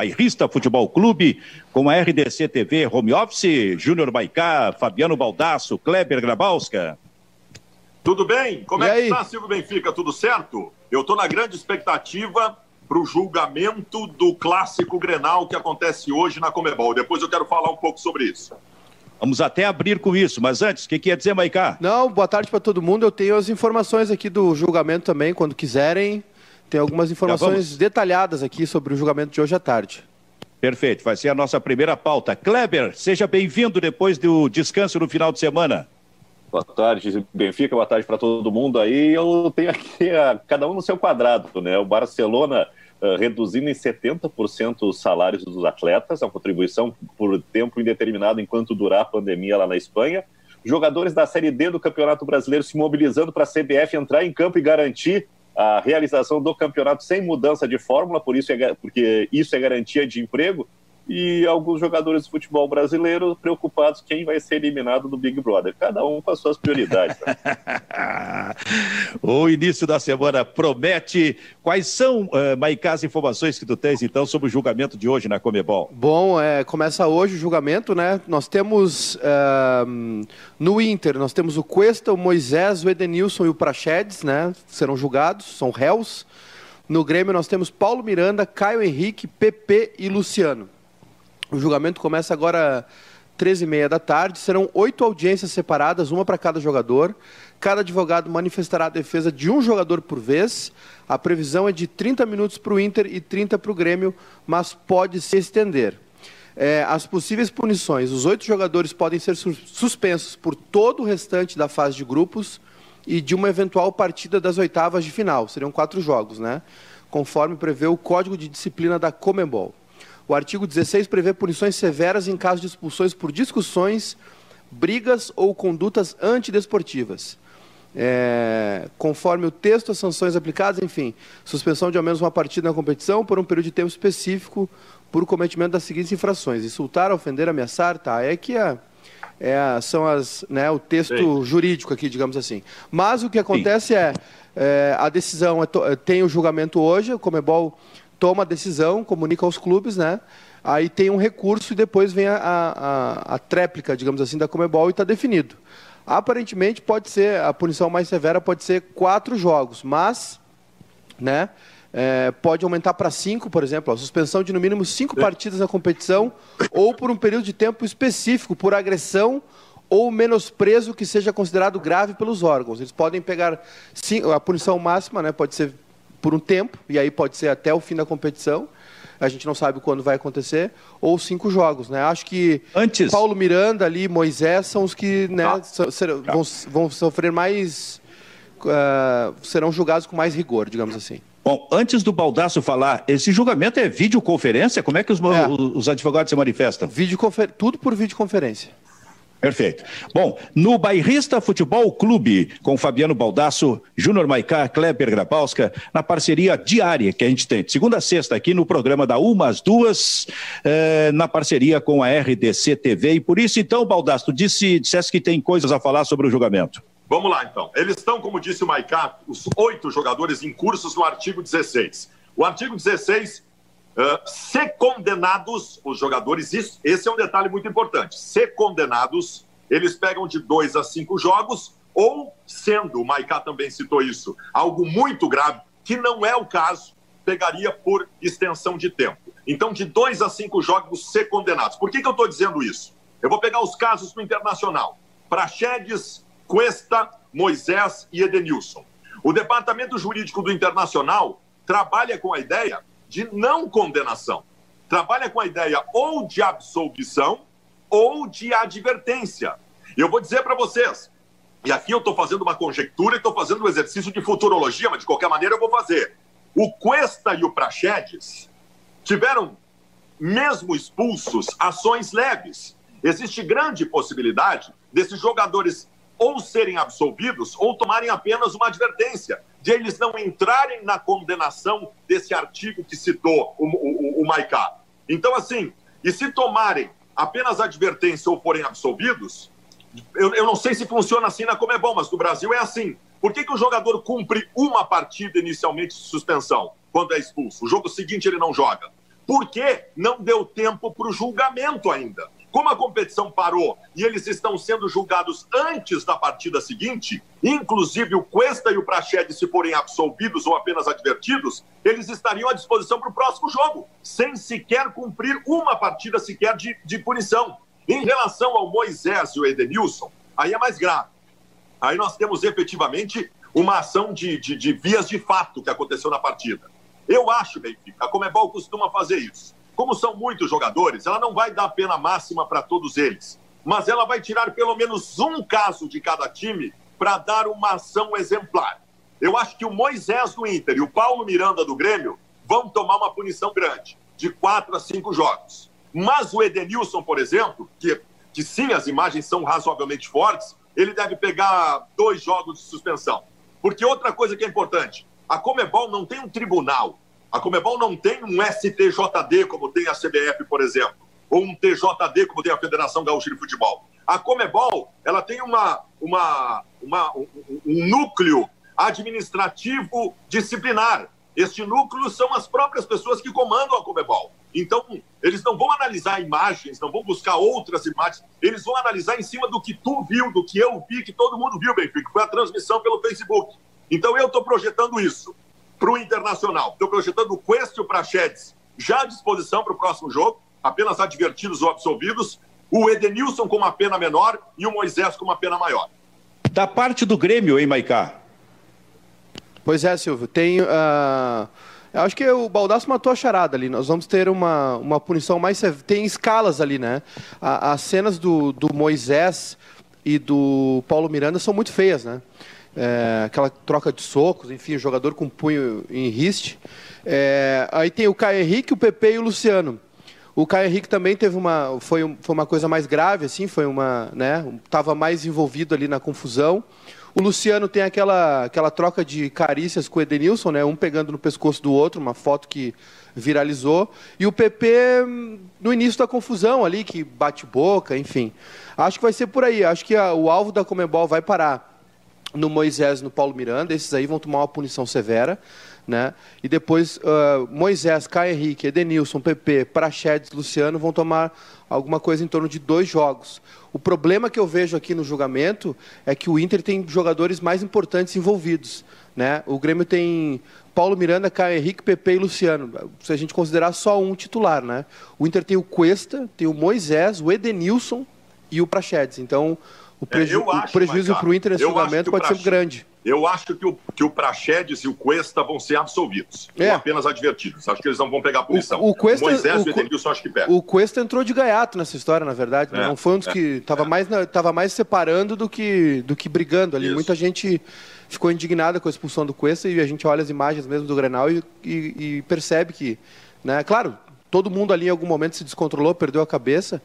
Bairrista Futebol Clube, com a RDC TV Home Office, Júnior Baicá, Fabiano Baldasso, Kleber Grabowska. Tudo bem? Como e é aí? que está, Silvio Benfica? Tudo certo? Eu estou na grande expectativa para o julgamento do clássico Grenal que acontece hoje na Comebol. Depois eu quero falar um pouco sobre isso. Vamos até abrir com isso, mas antes, o que, que ia dizer, Maicá? Não, boa tarde para todo mundo. Eu tenho as informações aqui do julgamento também, quando quiserem. Tem algumas informações detalhadas aqui sobre o julgamento de hoje à tarde. Perfeito, vai ser a nossa primeira pauta. Kleber, seja bem-vindo depois do descanso no final de semana. Boa tarde, Benfica, boa tarde para todo mundo aí. Eu tenho aqui a, cada um no seu quadrado, né? O Barcelona uh, reduzindo em 70% os salários dos atletas, a contribuição por tempo indeterminado enquanto durar a pandemia lá na Espanha. Jogadores da Série D do Campeonato Brasileiro se mobilizando para a CBF entrar em campo e garantir a realização do campeonato sem mudança de fórmula, por isso é, porque isso é garantia de emprego e alguns jogadores de futebol brasileiro preocupados quem vai ser eliminado do Big Brother. Cada um com as suas prioridades. Né? o início da semana promete. Quais são, uh, Maicá, as informações que tu tens, então, sobre o julgamento de hoje na Comebol? Bom, é, começa hoje o julgamento, né? Nós temos uh, no Inter, nós temos o Cuesta, o Moisés, o Edenilson e o Prachedes, né? Serão julgados, são réus. No Grêmio nós temos Paulo Miranda, Caio Henrique, PP e Luciano. O julgamento começa agora 13 e meia da tarde. Serão oito audiências separadas, uma para cada jogador. Cada advogado manifestará a defesa de um jogador por vez. A previsão é de 30 minutos para o Inter e 30 para o Grêmio, mas pode se estender. É, as possíveis punições: os oito jogadores podem ser suspensos por todo o restante da fase de grupos e de uma eventual partida das oitavas de final. Seriam quatro jogos, né? Conforme prevê o Código de Disciplina da Comembol. O artigo 16 prevê punições severas em caso de expulsões por discussões, brigas ou condutas antidesportivas. É, conforme o texto, as sanções aplicadas, enfim, suspensão de ao menos uma partida na competição por um período de tempo específico por cometimento das seguintes infrações: insultar, ofender, ameaçar, tá? É que a, é a, são as, né, o texto Sim. jurídico aqui, digamos assim. Mas o que acontece é, é, a decisão é, tem o julgamento hoje, o Comebol toma a decisão, comunica aos clubes, né? Aí tem um recurso e depois vem a, a, a tréplica, digamos assim, da Comebol e está definido. Aparentemente pode ser, a punição mais severa pode ser quatro jogos, mas né, é, pode aumentar para cinco, por exemplo, a suspensão de no mínimo cinco é. partidas na competição ou por um período de tempo específico, por agressão ou menosprezo que seja considerado grave pelos órgãos. Eles podem pegar a punição máxima, né, pode ser por um tempo, e aí pode ser até o fim da competição, a gente não sabe quando vai acontecer, ou cinco jogos, né? Acho que Antes... Paulo Miranda ali, Moisés, são os que né, ah. serão, vão, vão sofrer mais. Uh, serão julgados com mais rigor, digamos assim. Bom, antes do Baldaço falar, esse julgamento é videoconferência? Como é que os, é. os advogados se manifestam? Videoconfer... Tudo por videoconferência. Perfeito. Bom, no Bairrista Futebol Clube, com Fabiano Baldasso, Júnior Maicá, Kleber Grabowska, na parceria diária que a gente tem, de segunda a sexta, aqui no programa da Uma às Duas, eh, na parceria com a RDC TV. E por isso, então, Baldasso, tu disse, dissesse que tem coisas a falar sobre o julgamento. Vamos lá, então. Eles estão, como disse o Maicá, os oito jogadores em cursos no artigo 16. O artigo 16 Ser condenados, os jogadores, isso, esse é um detalhe muito importante. Ser condenados, eles pegam de dois a cinco jogos, ou sendo, o Maicá também citou isso, algo muito grave, que não é o caso, pegaria por extensão de tempo. Então, de dois a cinco jogos ser condenados. Por que, que eu estou dizendo isso? Eu vou pegar os casos do Internacional. Praxedes, Cuesta, Moisés e Edenilson. O Departamento Jurídico do Internacional trabalha com a ideia de não condenação. Trabalha com a ideia ou de absolvição ou de advertência. Eu vou dizer para vocês, e aqui eu estou fazendo uma conjectura e estou fazendo um exercício de futurologia, mas de qualquer maneira eu vou fazer. O Cuesta e o Praxedes tiveram, mesmo expulsos, ações leves. Existe grande possibilidade desses jogadores ou serem absolvidos ou tomarem apenas uma advertência, de eles não entrarem na condenação desse artigo que citou o, o, o Maicá. Então, assim, e se tomarem apenas advertência ou forem absolvidos, eu, eu, não sei se funciona assim na Comebol, mas no Brasil é assim. Por que, que o jogador cumpre uma partida inicialmente de suspensão quando é expulso? O jogo seguinte ele não joga. porque não deu tempo para o julgamento ainda. Como a competição parou e eles estão sendo julgados antes da partida seguinte, inclusive o Cuesta e o Prachede, se forem absolvidos ou apenas advertidos, eles estariam à disposição para o próximo jogo, sem sequer cumprir uma partida sequer de, de punição. Em relação ao Moisés e o Edenilson, aí é mais grave. Aí nós temos efetivamente uma ação de, de, de vias de fato que aconteceu na partida. Eu acho, Benfica, a Comebol costuma fazer isso como são muitos jogadores, ela não vai dar pena máxima para todos eles, mas ela vai tirar pelo menos um caso de cada time para dar uma ação exemplar. Eu acho que o Moisés do Inter e o Paulo Miranda do Grêmio vão tomar uma punição grande, de quatro a cinco jogos. Mas o Edenilson, por exemplo, que, que sim, as imagens são razoavelmente fortes, ele deve pegar dois jogos de suspensão. Porque outra coisa que é importante, a Comebol não tem um tribunal a Comebol não tem um STJD como tem a CBF, por exemplo, ou um TJD como tem a Federação Gaúcha de Futebol. A Comebol, ela tem uma, uma, uma um, um núcleo administrativo disciplinar. Este núcleo são as próprias pessoas que comandam a Comebol. Então, eles não vão analisar imagens, não vão buscar outras imagens, eles vão analisar em cima do que tu viu, do que eu vi, que todo mundo viu, Benfica, foi a transmissão pelo Facebook. Então, eu estou projetando isso para o Internacional. Estou projetando o Quest para Prachedes já à disposição para o próximo jogo, apenas advertidos ou absolvidos, o Edenilson com uma pena menor e o Moisés com uma pena maior. Da parte do Grêmio, hein, Maicá? Pois é, Silvio. Tem. Uh... Eu acho que o Baldasso matou a charada ali. Nós vamos ter uma, uma punição mais. Tem escalas ali, né? as cenas do, do Moisés e do Paulo Miranda são muito feias, né? É, aquela troca de socos, enfim, jogador com punho em riste. É, aí tem o Caio Henrique, o Pepe e o Luciano. O Caio Henrique também teve uma foi, foi uma coisa mais grave assim, foi uma, né, estava mais envolvido ali na confusão. O Luciano tem aquela aquela troca de carícias com o Edenilson, né, um pegando no pescoço do outro, uma foto que viralizou. E o PP no início da confusão ali que bate boca, enfim. Acho que vai ser por aí. Acho que a, o alvo da Comebol vai parar no Moisés no Paulo Miranda, esses aí vão tomar uma punição severa. Né? E depois uh, Moisés, Caio Henrique, Edenilson, PP, Prachedes, Luciano vão tomar alguma coisa em torno de dois jogos. O problema que eu vejo aqui no julgamento é que o Inter tem jogadores mais importantes envolvidos. Né? O Grêmio tem Paulo Miranda, Caio Henrique, PP e Luciano. Se a gente considerar só um titular, né? O Inter tem o Cuesta, tem o Moisés, o Edenilson e o Prachedes. Então, o, preju é, acho, o prejuízo para o Inter nesse julgamento pode ser grande. Eu acho que o, que o Praxedes e o Cuesta vão ser absolvidos, é. ou apenas advertidos. Acho que eles não vão pegar a punição. O, o, Cuesta, Moisés o, e o Edenilson acho que pega. O Cuesta entrou de gaiato nessa história, na verdade. Né? É, não foi um dos é, que estava é. mais, tava mais separando do que, do que brigando ali. Isso. Muita gente ficou indignada com a expulsão do Cuesta e a gente olha as imagens mesmo do Grenal e, e, e percebe que, né, claro, todo mundo ali em algum momento se descontrolou, perdeu a cabeça,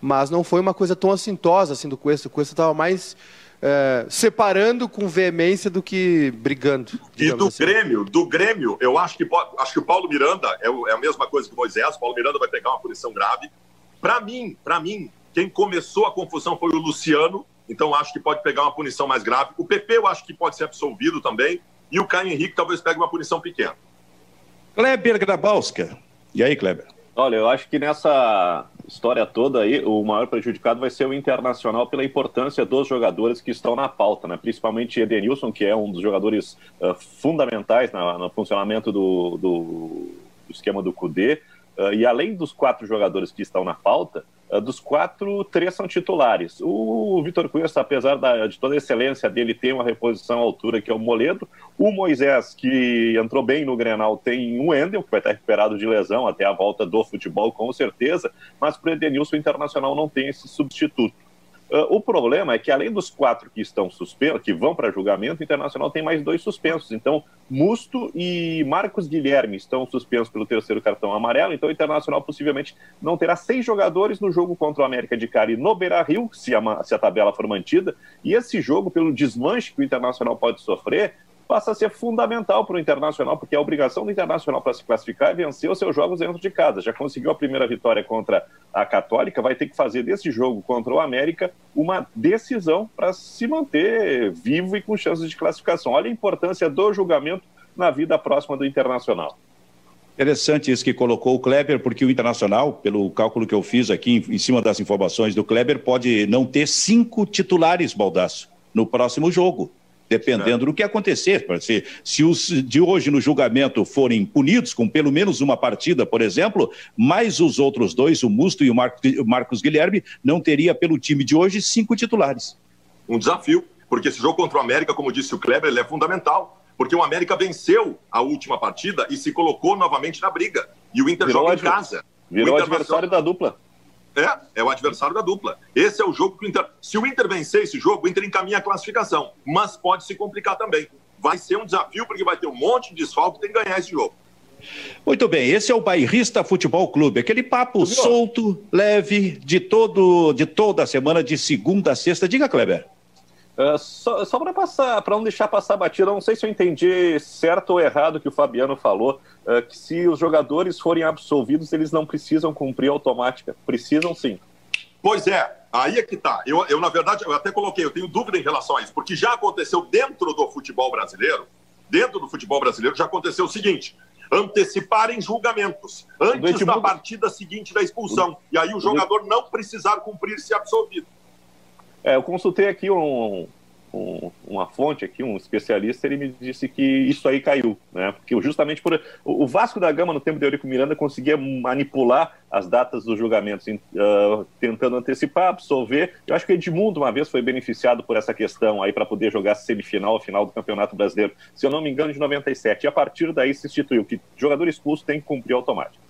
mas não foi uma coisa tão assintosa assim do Cuesta. O Cuesta estava mais é, separando com veemência do que brigando. E do assim. Grêmio, do Grêmio, eu acho que acho que o Paulo Miranda é, é a mesma coisa que o Moisés. O Paulo Miranda vai pegar uma punição grave. Para mim, para mim, quem começou a confusão foi o Luciano. Então acho que pode pegar uma punição mais grave. O PP eu acho que pode ser absolvido também. E o Caio Henrique talvez pegue uma punição pequena. Kleber Grabowska. E aí, Kleber? Olha, eu acho que nessa história toda aí, o maior prejudicado vai ser o Internacional pela importância dos jogadores que estão na pauta, né? principalmente Edenilson, que é um dos jogadores uh, fundamentais na, no funcionamento do, do, esquema do CUDE. Uh, e além dos quatro jogadores que estão na pauta, dos quatro, três são titulares. O Vitor Cuesta, apesar da, de toda a excelência dele, tem uma reposição à altura que é o Moledo. O Moisés, que entrou bem no Grenal, tem um Endel, que vai estar recuperado de lesão até a volta do futebol, com certeza. Mas para o Edenilson, o Internacional não tem esse substituto. Uh, o problema é que, além dos quatro que estão suspensos, que vão para julgamento, o Internacional tem mais dois suspensos. Então, Musto e Marcos Guilherme estão suspensos pelo terceiro cartão amarelo. Então, o Internacional possivelmente não terá seis jogadores no jogo contra o América de Cari no Beira Rio, se a, se a tabela for mantida. E esse jogo, pelo desmanche que o Internacional pode sofrer, passa a ser fundamental para o Internacional, porque a obrigação do Internacional para se classificar é vencer os seus jogos dentro de casa. Já conseguiu a primeira vitória contra a Católica, vai ter que fazer desse jogo contra o América uma decisão para se manter vivo e com chances de classificação. Olha a importância do julgamento na vida próxima do Internacional. Interessante isso que colocou o Kleber, porque o Internacional, pelo cálculo que eu fiz aqui em, cima das informações do Kleber, pode não ter cinco titulares, Baldaço, no próximo jogo, dependendo é. do que acontecer. Se, se os de hoje no julgamento forem punidos com pelo menos uma partida, por exemplo, mais os outros dois, o Musto e o Marcos Guilherme, não teria pelo time de hoje cinco titulares. Um desafio, porque esse jogo contra o América, como disse o Kleber, ele é fundamental porque o América venceu a última partida e se colocou novamente na briga. E o Inter virou joga em casa. Virou o adversário da dupla. É, é o adversário da dupla. Esse é o jogo que o Inter. Se o Inter vencer esse jogo, o Inter encaminha a classificação. Mas pode se complicar também. Vai ser um desafio, porque vai ter um monte de desfalque e tem que ganhar esse jogo. Muito bem, esse é o Bairrista Futebol Clube, aquele papo solto, leve, de todo, de toda a semana, de segunda a sexta. Diga, Kleber. Uh, só, só para passar, para não deixar passar batida, não sei se eu entendi certo ou errado o que o Fabiano falou, uh, que se os jogadores forem absolvidos, eles não precisam cumprir automática. Precisam sim. Pois é, aí é que tá. Eu, eu, na verdade, eu até coloquei, eu tenho dúvida em relação a isso, porque já aconteceu dentro do futebol brasileiro, dentro do futebol brasileiro, já aconteceu o seguinte: anteciparem julgamentos antes da partida seguinte da expulsão. E aí o jogador não precisar cumprir se absolvido. É, eu consultei aqui um, um, uma fonte aqui, um especialista, ele me disse que isso aí caiu, né? Porque justamente por o Vasco da Gama no tempo de Eurico Miranda conseguia manipular as datas dos julgamentos, uh, tentando antecipar, absolver. Eu acho que o Edmundo uma vez foi beneficiado por essa questão aí para poder jogar semifinal, final do Campeonato Brasileiro, se eu não me engano, de 97. E a partir daí se instituiu que jogador expulso tem que cumprir automático.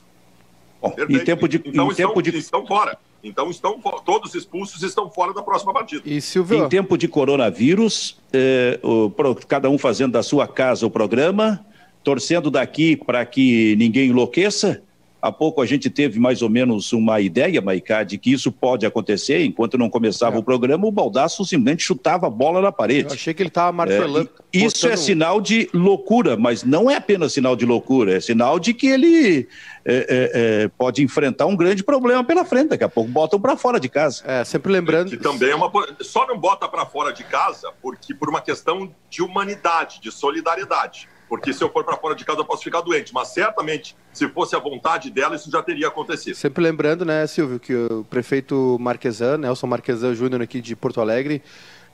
Bom, em tempo de, então em tempo de... estão fora. Então estão todos expulsos estão fora da próxima partida. E Silvio... Em tempo de coronavírus, eh, o, cada um fazendo da sua casa o programa, torcendo daqui para que ninguém enlouqueça. Há pouco a gente teve mais ou menos uma ideia, Maicá, de que isso pode acontecer. Enquanto não começava é. o programa, o Baldaço simplesmente chutava a bola na parede. Eu achei que ele estava martelando. É, isso é sinal de loucura, mas não é apenas sinal de loucura, é sinal de que ele é, é, é pode enfrentar um grande problema pela frente. Daqui a pouco botam para fora de casa. É, sempre lembrando. Que também é uma. Só não bota para fora de casa porque por uma questão de humanidade, de solidariedade porque se eu for para fora de casa eu posso ficar doente. Mas certamente, se fosse a vontade dela, isso já teria acontecido. Sempre lembrando, né, Silvio, que o prefeito Marquesan, Nelson Marquesan Júnior aqui de Porto Alegre,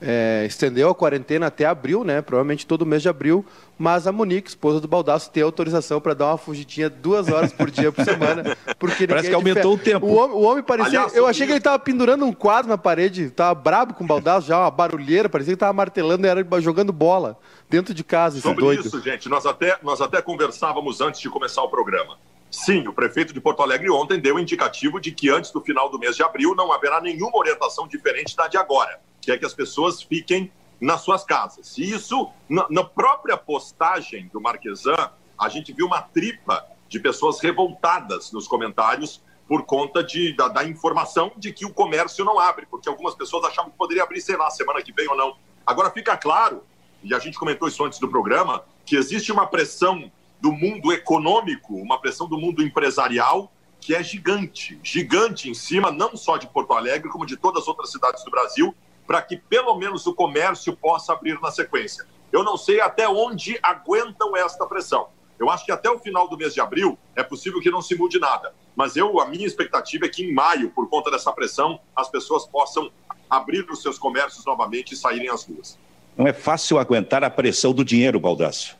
é, estendeu a quarentena até abril, né? Provavelmente todo mês de abril. Mas a Monique, esposa do Baldaço, tem autorização para dar uma fugidinha duas horas por dia por semana. Porque Parece que aumentou o tempo. O homem, o homem parecia. Aliás, eu achei que ele estava pendurando um quadro na parede, estava brabo com o Baldaço, já uma barulheira, parecia que estava martelando e era jogando bola dentro de casa. Sobre doido. isso, gente, nós até, nós até conversávamos antes de começar o programa. Sim, o prefeito de Porto Alegre ontem deu indicativo de que antes do final do mês de abril não haverá nenhuma orientação diferente da de agora que é que as pessoas fiquem nas suas casas. E isso, na, na própria postagem do Marquesan, a gente viu uma tripa de pessoas revoltadas nos comentários por conta de, da, da, informação de que o comércio não abre, porque algumas pessoas achavam que poderia abrir, sei lá, semana que vem ou não. Agora fica claro, e a gente comentou isso antes do programa, que existe uma pressão do mundo econômico, uma pressão do mundo empresarial que é gigante, gigante em cima não só de Porto Alegre, como de todas as outras cidades do Brasil, para que pelo menos o comércio possa abrir na sequência. Eu não sei até onde aguentam esta pressão. Eu acho que até o final do mês de abril é possível que não se mude nada. Mas eu, a minha expectativa é que em maio, por conta dessa pressão, as pessoas possam abrir os seus comércios novamente e saírem às ruas. Não é fácil aguentar a pressão do dinheiro, Baldasso.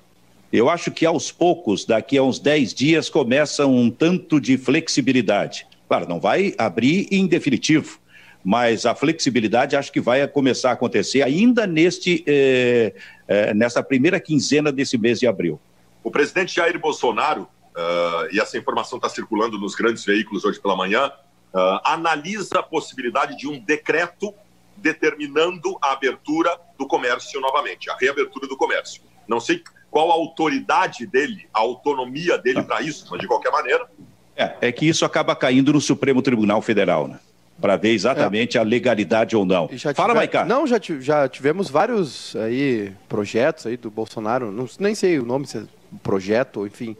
Eu acho que aos poucos, daqui a uns 10 dias, começa um tanto de flexibilidade. Claro, não vai abrir em definitivo, mas a flexibilidade acho que vai começar a acontecer ainda neste, eh, eh, nessa primeira quinzena desse mês de abril. O presidente Jair Bolsonaro, uh, e essa informação está circulando nos grandes veículos hoje pela manhã, uh, analisa a possibilidade de um decreto determinando a abertura do comércio novamente, a reabertura do comércio. Não sei qual a autoridade dele, a autonomia dele para isso, mas de qualquer maneira. É, é que isso acaba caindo no Supremo Tribunal Federal, né? para ver exatamente é. a legalidade ou não. Fala, Maicá. Não, já, já tivemos vários aí projetos aí do Bolsonaro, não, nem sei o nome, se é projeto, enfim.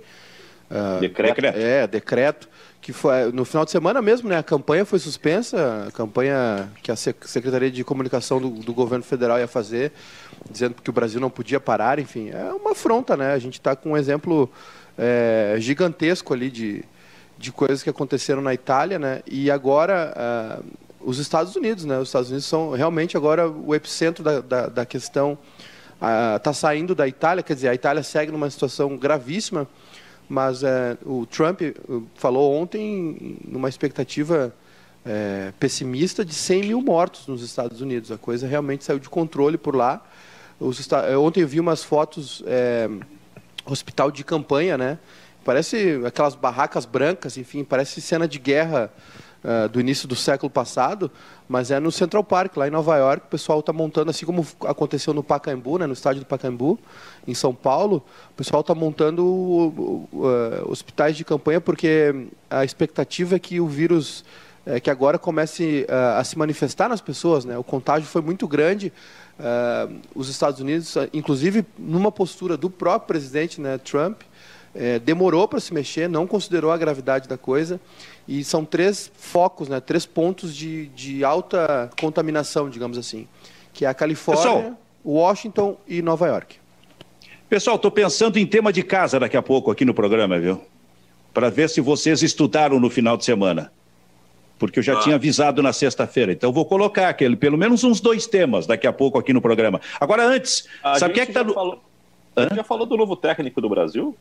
Uh, decreto. É, decreto. Que foi no final de semana mesmo, né? A campanha foi suspensa, a campanha que a Secretaria de Comunicação do, do governo federal ia fazer, dizendo que o Brasil não podia parar, enfim. É uma afronta, né? A gente está com um exemplo é, gigantesco ali de, de coisas que aconteceram na Itália, né? E agora os Estados Unidos, né? Os Estados Unidos são realmente agora o epicentro da, da, da questão. Está uh, saindo da Itália, quer dizer, a Itália segue numa situação gravíssima, mas uh, o Trump falou ontem numa expectativa é, pessimista de 100 mil mortos nos Estados Unidos. A coisa realmente saiu de controle por lá. Os, ontem eu vi umas fotos, é, hospital de campanha, né? Parece aquelas barracas brancas, enfim, parece cena de guerra uh, do início do século passado, mas é no Central Park, lá em Nova York, o pessoal está montando, assim como aconteceu no Pacaembu, né, no estádio do Pacaembu, em São Paulo, o pessoal está montando uh, hospitais de campanha porque a expectativa é que o vírus é, que agora comece uh, a se manifestar nas pessoas. Né? O contágio foi muito grande. Uh, os Estados Unidos, inclusive numa postura do próprio presidente né, Trump, é, demorou para se mexer, não considerou a gravidade da coisa. E são três focos, né, três pontos de, de alta contaminação, digamos assim, que é a Califórnia, Pessoal, Washington e Nova York. Pessoal, estou pensando em tema de casa daqui a pouco aqui no programa, viu? Para ver se vocês estudaram no final de semana porque eu já ah. tinha avisado na sexta-feira. Então vou colocar aquele, pelo menos uns dois temas daqui a pouco aqui no programa. Agora, antes, a sabe o que é que está no. Falou... já falou do novo técnico do Brasil?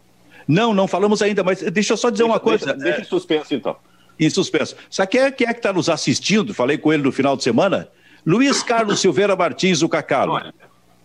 Não, não falamos ainda, mas deixa eu só dizer deixa, uma coisa. Deixa, deixa em suspenso, então. Em suspenso. Sabe quem é, quem é que está nos assistindo? Falei com ele no final de semana. Luiz Carlos Silveira Martins, o Cacalo.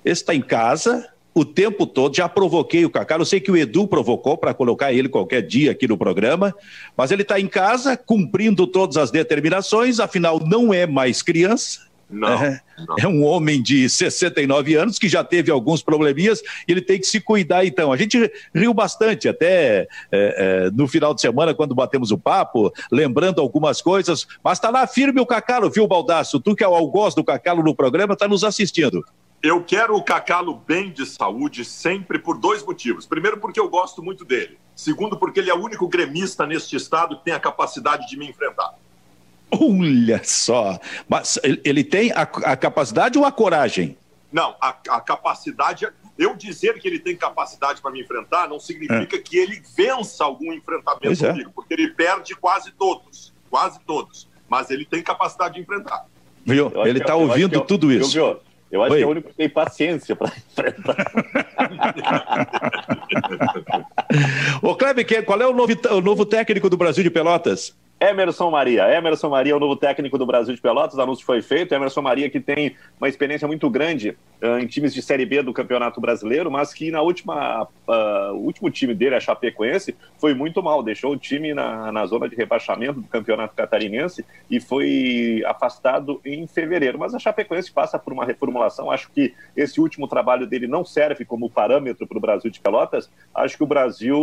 Esse está em casa, o tempo todo. Já provoquei o Cacá. Eu sei que o Edu provocou para colocar ele qualquer dia aqui no programa, mas ele está em casa cumprindo todas as determinações, afinal, não é mais criança. Não, é, não. é, um homem de 69 anos que já teve alguns probleminhas e ele tem que se cuidar então. A gente riu bastante até é, é, no final de semana quando batemos o papo, lembrando algumas coisas, mas está lá firme o Cacalo, viu, Baldaço? Tu que é o algoz do Cacalo no programa, está nos assistindo. Eu quero o Cacalo bem de saúde sempre por dois motivos. Primeiro, porque eu gosto muito dele. Segundo, porque ele é o único gremista neste estado que tem a capacidade de me enfrentar. Olha só. Mas ele tem a, a capacidade ou a coragem? Não, a, a, capacidade. Eu dizer que ele tem capacidade para me enfrentar não significa é. que ele vença algum enfrentamento pois é. comigo, é. porque ele perde quase todos. Quase todos. Mas ele tem capacidade de enfrentar. Viu? Ele está ouvindo tudo isso. Eu, eu acho Oi. que é o único que tem paciência para enfrentar. Ô, Kleber, qual é o novo, o novo técnico do Brasil de Pelotas? Emerson Maria. Emerson Maria é o novo técnico do Brasil de Pelotas, o anúncio foi feito. Emerson Maria que tem uma experiência muito grande uh, em times de Série B do Campeonato Brasileiro, mas que na última, uh, o último time dele, a Chapecoense, foi muito mal. Deixou o time na, na zona de rebaixamento do Campeonato Catarinense e foi afastado em fevereiro. Mas a Chapecoense passa por uma reformulação. Acho que esse último trabalho dele não serve como parâmetro para o Brasil de Pelotas. Acho que o Brasil...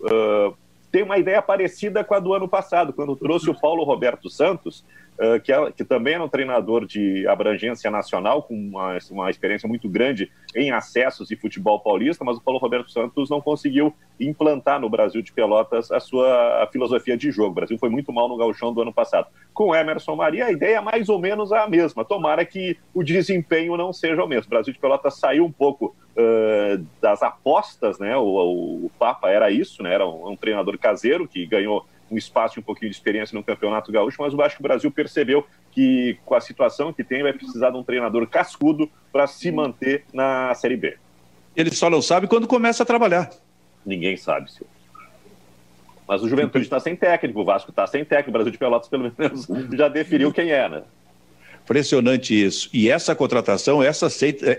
Uh, tem uma ideia parecida com a do ano passado, quando trouxe o Paulo Roberto Santos, uh, que, é, que, também é um treinador de abrangência nacional, com uma, uma, experiência muito grande em acessos e futebol paulista, mas o Paulo Roberto Santos não conseguiu implantar no Brasil de Pelotas a sua a filosofia de jogo. O Brasil foi muito mal no gauchão do ano passado. Com Emerson Maria, a ideia é mais ou menos a mesma. Tomara que o desempenho não seja o mesmo. O Brasil de Pelotas saiu um pouco uh, das apostas, né? O, o, o, Papa era isso, né? Era um, um, treinador caseiro que ganhou um espaço e um pouquinho de experiência no Campeonato Gaúcho, mas eu acho que o Brasil percebeu que com a situação que tem vai precisar de um treinador cascudo para se manter na Série B. Ele só não sabe quando começa a trabalhar. Ninguém sabe, senhor. Mas o Juventude está sem técnico, o Vasco está sem técnico, o Brasil de Pelotas pelo menos já definiu quem é, né? Impressionante isso. E essa contratação, essa,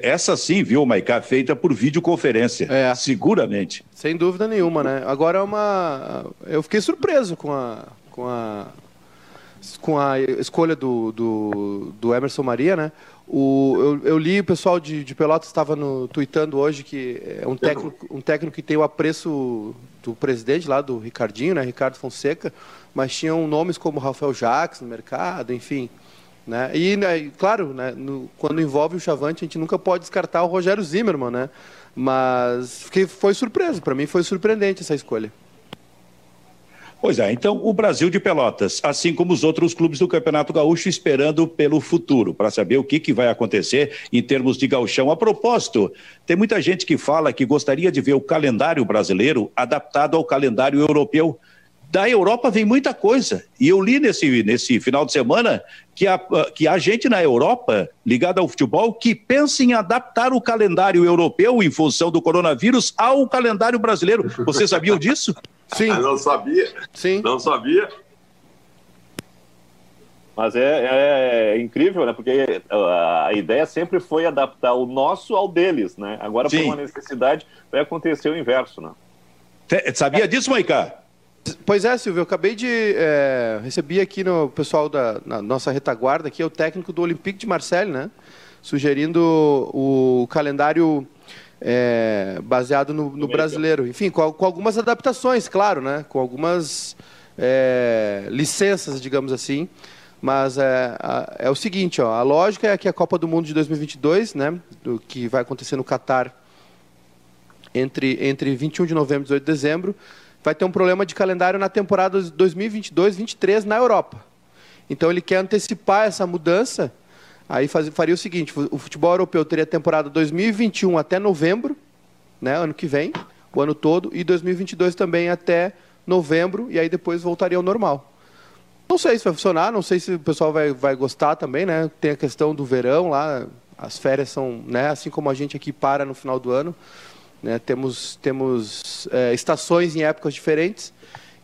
essa sim, viu, Maicá, feita por videoconferência. É. Seguramente. Sem dúvida nenhuma, né? Agora é uma. Eu fiquei surpreso com a. Com a com a escolha do, do, do Emerson Maria, né? O, eu, eu, li o pessoal de, de Pelotas estava no tweetando hoje que é um técnico, um técnico que tem o apreço do presidente lá do Ricardinho, né? Ricardo Fonseca, mas tinham nomes como Rafael Jacques no mercado, enfim. Né? E, né, claro, né, no, quando envolve o Chavante, a gente nunca pode descartar o Rogério Zimmermann, né? Mas fiquei, foi surpreso, para mim foi surpreendente essa escolha. Pois é, então o Brasil de Pelotas, assim como os outros clubes do Campeonato Gaúcho, esperando pelo futuro, para saber o que, que vai acontecer em termos de gauchão. A propósito, tem muita gente que fala que gostaria de ver o calendário brasileiro adaptado ao calendário europeu. Da Europa vem muita coisa. E eu li nesse, nesse final de semana que há, que há gente na Europa ligada ao futebol que pensa em adaptar o calendário europeu em função do coronavírus ao calendário brasileiro. Você sabia disso? Sim. não sabia. Sim. Não sabia. Mas é, é, é, incrível, né? Porque a ideia sempre foi adaptar o nosso ao deles, né? Agora, Sim. por uma necessidade, vai acontecer o inverso, né? Sabia disso, Maiká? Pois é, Silvio, eu acabei de é, receber aqui no pessoal da nossa retaguarda, aqui é o técnico do Olympique de Marseille, né? Sugerindo o calendário é, baseado no, no brasileiro. Enfim, com, com, algumas adaptações, claro, né? Com algumas é, licenças, digamos assim. Mas é, é o seguinte, ó, a lógica é que a Copa do Mundo de 2022, né, do que vai acontecer no Catar entre, entre 21 de novembro e 18 de dezembro, vai ter um problema de calendário na temporada 2022-23 na Europa. Então ele quer antecipar essa mudança Aí faz, faria o seguinte: o futebol europeu teria temporada 2021 até novembro, né, ano que vem, o ano todo, e 2022 também até novembro, e aí depois voltaria ao normal. Não sei se vai funcionar, não sei se o pessoal vai, vai gostar também, né? Tem a questão do verão lá, as férias são, né? Assim como a gente aqui para no final do ano, né? Temos, temos é, estações em épocas diferentes.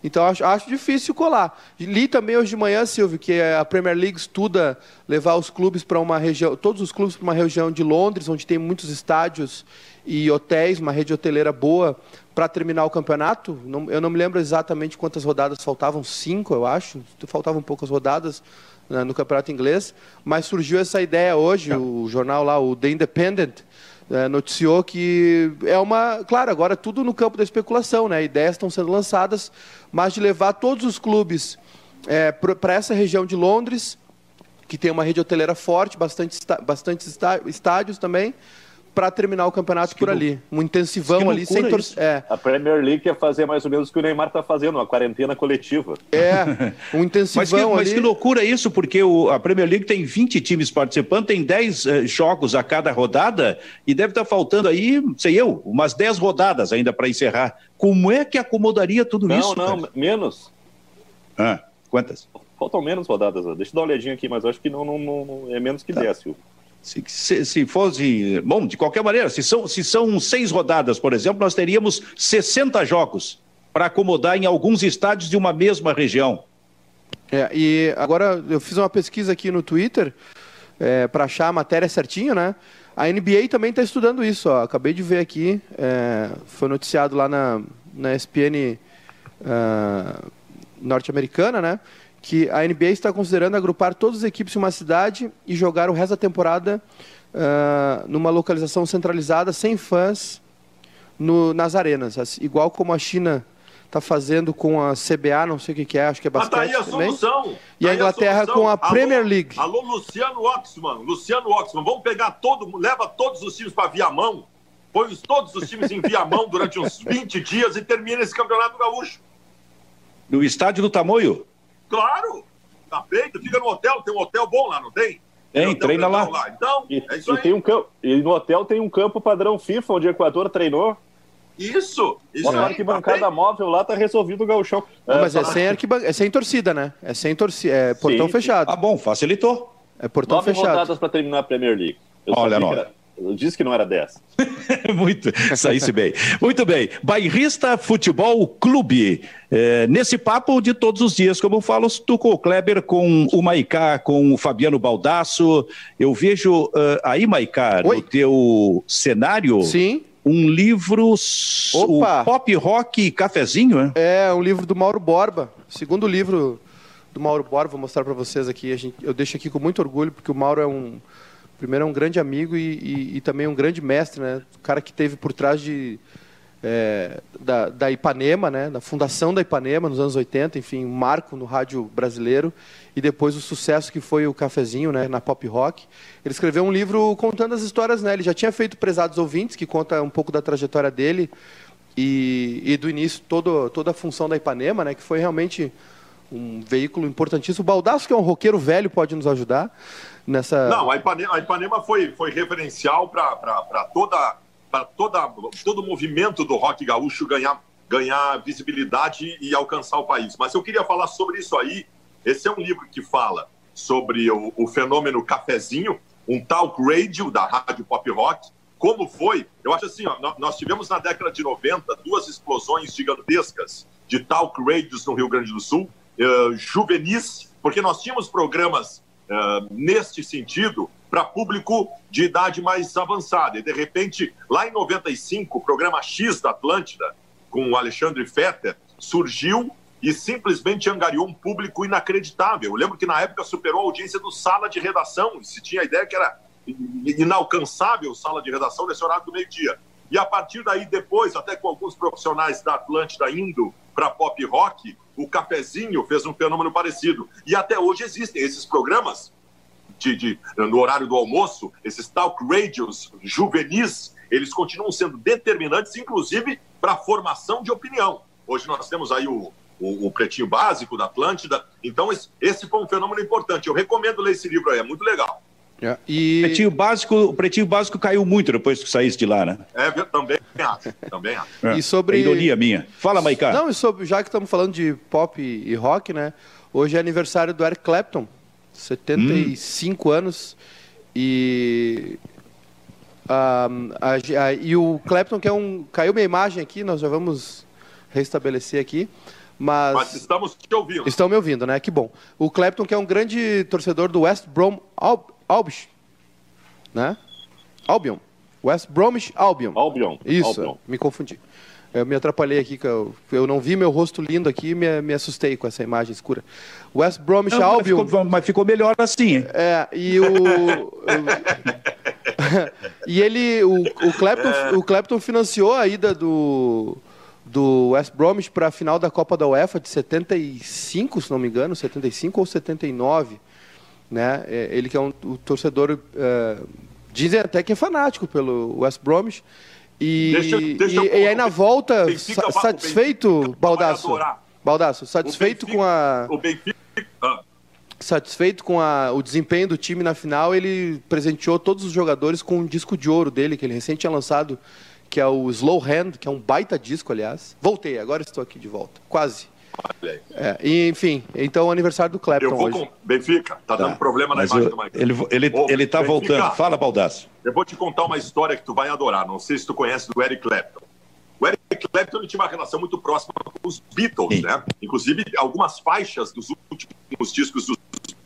Então acho, acho difícil colar. Li também hoje de manhã, Silvio, que a Premier League estuda levar os clubes para uma região, todos os clubes para uma região de Londres, onde tem muitos estádios e hotéis, uma rede hoteleira boa para terminar o campeonato. Não, eu não me lembro exatamente quantas rodadas faltavam, cinco, eu acho. Faltavam poucas rodadas né, no campeonato inglês, mas surgiu essa ideia hoje, o jornal lá, o The Independent, é, noticiou que é uma. Claro, agora tudo no campo da especulação, né? Ideias estão sendo lançadas, mas de levar todos os clubes é, para essa região de Londres, que tem uma rede hoteleira forte, bastante, bastante estádios também, para terminar o campeonato por ali. Um intensivão ali sem torcida. É. A Premier League quer fazer mais ou menos o que o Neymar está fazendo, uma quarentena coletiva. É, um intensivão mas que, ali. Mas que loucura isso, porque o, a Premier League tem 20 times participando, tem 10 uh, eh, jogos a cada rodada e deve estar tá faltando aí, sei eu, umas 10 rodadas ainda para encerrar. Como é que acomodaria tudo não, isso? Não, não, menos. Ah, quantas? Faltam menos rodadas. Deixa eu dar uma olhadinha aqui, mas acho que não, não, não é menos que tá. 10, Silvio. Se, se, se, fosse. Bom, de qualquer maneira, se são, se são seis rodadas, por exemplo, nós teríamos 60 jogos para acomodar em alguns estádios de uma mesma região. É, e agora eu fiz uma pesquisa aqui no Twitter é, para achar a matéria certinho, né? A NBA também está estudando isso. Ó. Acabei de ver aqui, é, foi noticiado lá na, na ESPN uh, ah, norte-americana, né? Que a NBA está considerando agrupar todas as equipes em uma cidade e jogar o resto da temporada uh, numa localização centralizada, sem fãs, no, nas arenas. Igual como a China está fazendo com a CBA, não sei o que, que é, acho que é bastante. Mas tá aí a também. solução. E tá a Inglaterra a com a Premier alô, League. Alô, Luciano Oxman, Luciano Oxman, vamos pegar todo, leva todos os times para Viamão, põe todos os times em Viamão durante uns 20 dias e termina esse campeonato gaúcho. No estádio do Tamoio? Claro, tá feito, fica no hotel, tem um hotel bom lá, não tem? Tem, treina lá. lá. Então, e, é isso e aí. Tem um campo, e no hotel tem um campo padrão FIFA, onde o Equador treinou. Isso, isso Uma arquibancada tá móvel lá tá resolvido o gauchão. Não, é, mas é, sem arquiban... é sem torcida, né? É sem torcida, é portão sim, fechado. Ah, bom, facilitou. É portão Nove fechado. rodadas para terminar a Premier League. Eu Olha, não. Eu disse que não era 10. Muito, saísse bem. Muito bem. Bairrista Futebol Clube. É, nesse papo de todos os dias, como eu falo, tu com o Kleber, com o Maicá, com o Fabiano Baldasso. Eu vejo uh, aí, Maicá, no teu cenário. Sim um livro, Opa. o Pop Rock Cafezinho, né? É, um livro do Mauro Borba. Segundo livro do Mauro Borba, vou mostrar para vocês aqui. Gente, eu deixo aqui com muito orgulho, porque o Mauro é um primeiro é um grande amigo e, e, e, também um grande mestre, né? O cara que teve por trás de é, da, da, Ipanema, né? Da fundação da Ipanema nos anos 80, enfim, um marco no rádio brasileiro e depois o sucesso que foi o cafezinho, né? Na pop rock. Ele escreveu um livro contando as histórias, né? Ele já tinha feito Prezados Ouvintes, que conta um pouco da trajetória dele e, e do início todo, toda a função da Ipanema, né, que foi realmente um veículo importantíssimo. O Baldasso, que é um roqueiro velho, pode nos ajudar nessa. Não, a Ipanema, a Ipanema foi, foi referencial para toda toda, todo o movimento do rock gaúcho ganhar, ganhar visibilidade e alcançar o país. Mas eu queria falar sobre isso aí. Esse é um livro que fala sobre o, o fenômeno cafezinho, um talk radio da rádio pop rock, como foi. Eu acho assim, ó, nós tivemos na década de 90 duas explosões gigantescas de talk radios no Rio Grande do Sul, uh, juvenis, porque nós tínhamos programas uh, neste sentido para público de idade mais avançada. E, de repente, lá em 95, o programa X da Atlântida, com o Alexandre Fetter, surgiu e simplesmente angariou um público inacreditável. Eu lembro que na época superou a audiência do Sala de Redação, se tinha a ideia que era inalcançável Sala de Redação nesse horário do meio-dia. E a partir daí, depois, até com alguns profissionais da Atlântida indo para pop rock, o cafezinho fez um fenômeno parecido. E até hoje existem esses programas de, de, no horário do almoço, esses talk radios juvenis, eles continuam sendo determinantes, inclusive para a formação de opinião. Hoje nós temos aí o, o, o Pretinho Básico da Atlântida, então esse, esse foi um fenômeno importante. Eu recomendo ler esse livro aí, é muito legal. É, e... pretinho básico, o pretinho básico caiu muito depois que saísse de lá, né? É, também acho, também acho. É. E sobre... É ironia minha. Fala, Maicá. Não, e sobre, já que estamos falando de pop e rock, né? Hoje é aniversário do Eric Clapton, 75 hum. anos. E. Um, a, a, e o Clapton, que é um. Caiu minha imagem aqui, nós já vamos restabelecer aqui. Mas, mas estamos te ouvindo. Estão me ouvindo, né? Que bom. O Clapton, que é um grande torcedor do West Brom Albion, né? Albion. West Bromwich Albion. Albion. Isso, Albion. me confundi. Eu me atrapalhei aqui, que eu, eu não vi meu rosto lindo aqui me, me assustei com essa imagem escura. West Bromwich não, Albion... Mas ficou, mas ficou melhor assim. É, e o... e ele, o, o, Clapton, o Clapton financiou a ida do, do West Bromwich para a final da Copa da UEFA de 75, se não me engano, 75 ou 79. Né? É, ele que é um, um torcedor... Uh, dizem até que é fanático pelo West Bromwich. E, deixa, deixa e, e, aí na volta, Benfica, satisfeito, Baldaço? Baldaço, satisfeito Benfica, com a. O Benfica. Ah. Satisfeito com a, o desempenho do time na final, ele presenteou todos os jogadores com um disco de ouro dele, que ele recém tinha lançado, que é o Slow Hand, que é um baita disco, aliás. Voltei, agora estou aqui de volta. Quase. É, enfim, então o aniversário do Clapton eu vou hoje. Com... Benfica, tá, tá, dando problema na imagem eu, do Michael. Ele, ele, Ô, ele tá Benfica, voltando. Fala, Baldasso. Eu vou te contar uma história que tu vai adorar. Não sei se tu conhece do Eric Clapton. O Eric Clapton tinha uma relação muito próxima com os Beatles, Sim. né? Inclusive, algumas faixas dos últimos discos dos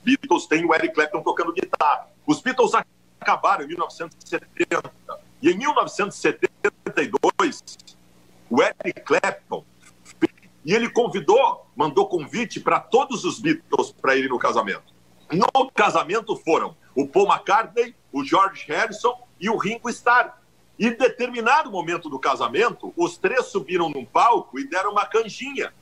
Beatles tem o Eric Clapton tocando guitarra. Os Beatles acabaram em 1970. E em 1972, o Eric Clapton e ele convidou, mandou convite para todos os Beatles para irem no casamento. No casamento foram o Paul McCartney, o George Harrison e o Ringo Starr. E em determinado momento do casamento, os três subiram num palco e deram uma canjinha.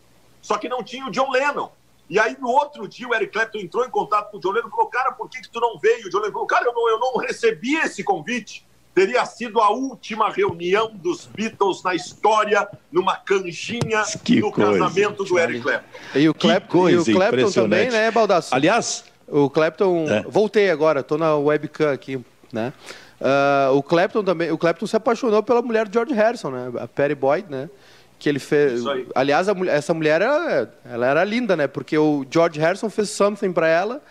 Só que não tinha o John Lennon. E aí, no outro dia, o Eric Clapton entrou em contato com o John Lennon e falou: Cara, por que, que tu não veio? O John Lennon falou: Cara, eu não, eu não recebi esse convite teria sido a última reunião dos Beatles na história, numa canjinha que no coisa, casamento do Eric Clapton. E o, Clap, coisa e o Clapton também, né, Baldasso? Aliás, o Clapton, é. voltei agora, estou na webcam aqui, né? Uh, o Clapton também, o Clapton se apaixonou pela mulher do George Harrison, né? A Patty Boyd, né? Que ele fez. Aliás, a, essa mulher era, ela era linda, né? Porque o George Harrison fez something para ela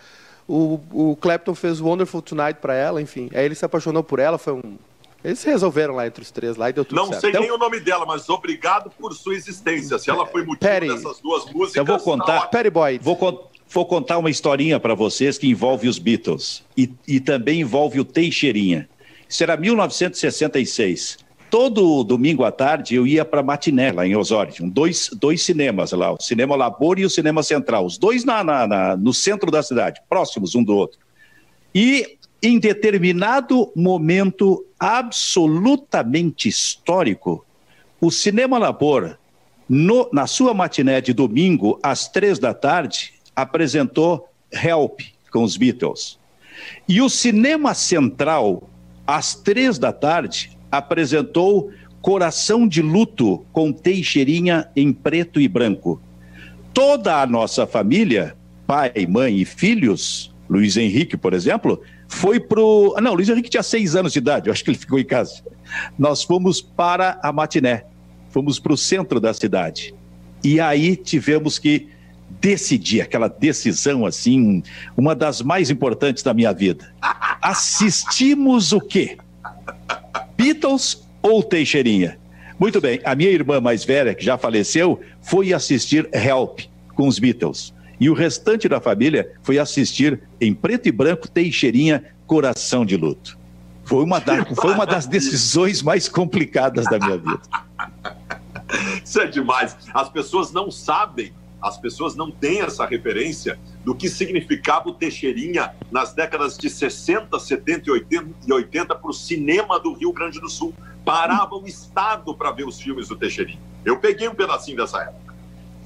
o, o Clapton fez Wonderful Tonight para ela, enfim. Aí ele se apaixonou por ela, foi um. Eles se resolveram lá entre os três lá e deu tudo Não certo. sei então... nem o nome dela, mas obrigado por sua existência. Se ela foi motivo Perry. dessas duas músicas. Eu vou contar. Perry Boyd. Vou, vou contar uma historinha para vocês que envolve os Beatles e, e também envolve o Teixeirinha. Isso era 1966 todo domingo à tarde eu ia para Matiné, lá em Osório. Dois, dois cinemas lá, o Cinema Labor e o Cinema Central. Os dois na, na, na, no centro da cidade, próximos um do outro. E em determinado momento absolutamente histórico, o Cinema Labor, no, na sua matiné de domingo, às três da tarde, apresentou Help com os Beatles. E o Cinema Central, às três da tarde, apresentou Coração de Luto com Teixeirinha em preto e branco. Toda a nossa família, pai, mãe e filhos, Luiz Henrique, por exemplo, foi pro. Não, Luiz Henrique tinha seis anos de idade, eu acho que ele ficou em casa. Nós fomos para a matiné, fomos para o centro da cidade. E aí tivemos que decidir, aquela decisão assim, uma das mais importantes da minha vida. Assistimos o quê? Beatles ou Teixeirinha? Muito bem, a minha irmã mais velha, que já faleceu, foi assistir Help com os Beatles. E o restante da família foi assistir em preto e branco Teixeirinha Coração de Luto. Foi uma, da, foi uma das decisões mais complicadas da minha vida. Isso é demais. As pessoas não sabem, as pessoas não têm essa referência do que significava o Teixeirinha nas décadas de 60, 70 e 80 para o cinema do Rio Grande do Sul. Parava o Estado para ver os filmes do Teixeirinha. Eu peguei um pedacinho dessa época.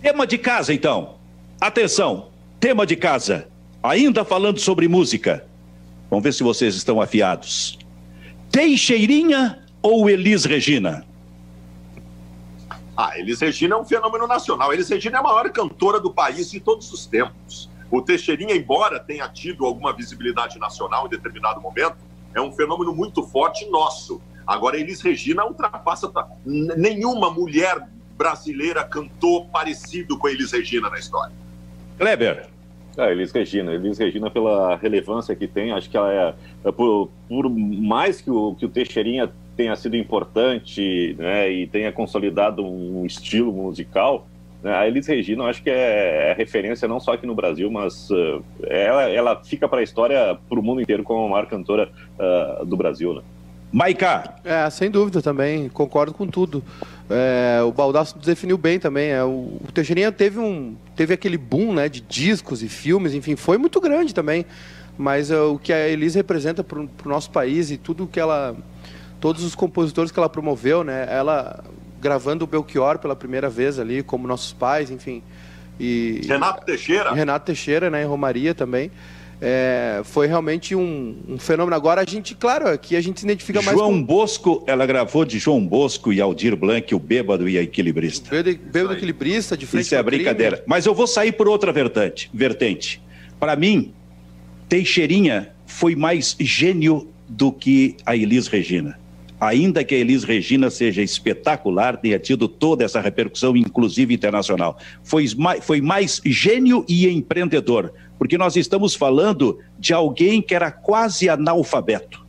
Tema de casa, então. Atenção, tema de casa. Ainda falando sobre música. Vamos ver se vocês estão afiados. Teixeirinha ou Elis Regina? Ah, Elis Regina é um fenômeno nacional. Elis Regina é a maior cantora do país de todos os tempos. O Teixeirinha, embora tenha tido alguma visibilidade nacional em determinado momento, é um fenômeno muito forte nosso. Agora, Elis Regina ultrapassa. Nenhuma mulher brasileira cantou parecido com Elis Regina na história. Kleber. Ah, Elis Regina. Elis Regina, pela relevância que tem, acho que ela é, é por, por, mais que o, que o Teixeirinha tenha sido importante né, e tenha consolidado um estilo musical, a Elis Regina, eu acho que é, é, referência não só aqui no Brasil, mas uh, ela, ela fica para a história, para o mundo inteiro, como a maior cantora uh, do Brasil. Né? Maiká. É, sem dúvida também, concordo com tudo. É, o Baldasso definiu bem também. É, o, o Teixeirinha teve, um, teve aquele boom né, de discos e filmes, enfim, foi muito grande também. Mas é, o que a Elise representa para o nosso país e tudo que ela. Todos os compositores que ela promoveu, né? Ela gravando o Belchior pela primeira vez ali, como nossos pais, enfim. E, Renato Teixeira. Renato Teixeira, né? Em Romaria também é, foi realmente um, um, fenômeno. Agora a gente, claro, aqui a gente se identifica mais João com... Bosco, ela gravou de João Bosco e Aldir Blanc, o bêbado e a equilibrista. Bêbado, bêbado equilibrista, de frente Isso é brincadeira. Crime. Mas eu vou sair por outra vertente. vertente. Para mim, Teixeirinha foi mais gênio do que a Elis Regina. Ainda que a Elis Regina seja espetacular, tenha tido toda essa repercussão, inclusive internacional. Foi mais, foi mais gênio e empreendedor porque nós estamos falando de alguém que era quase analfabeto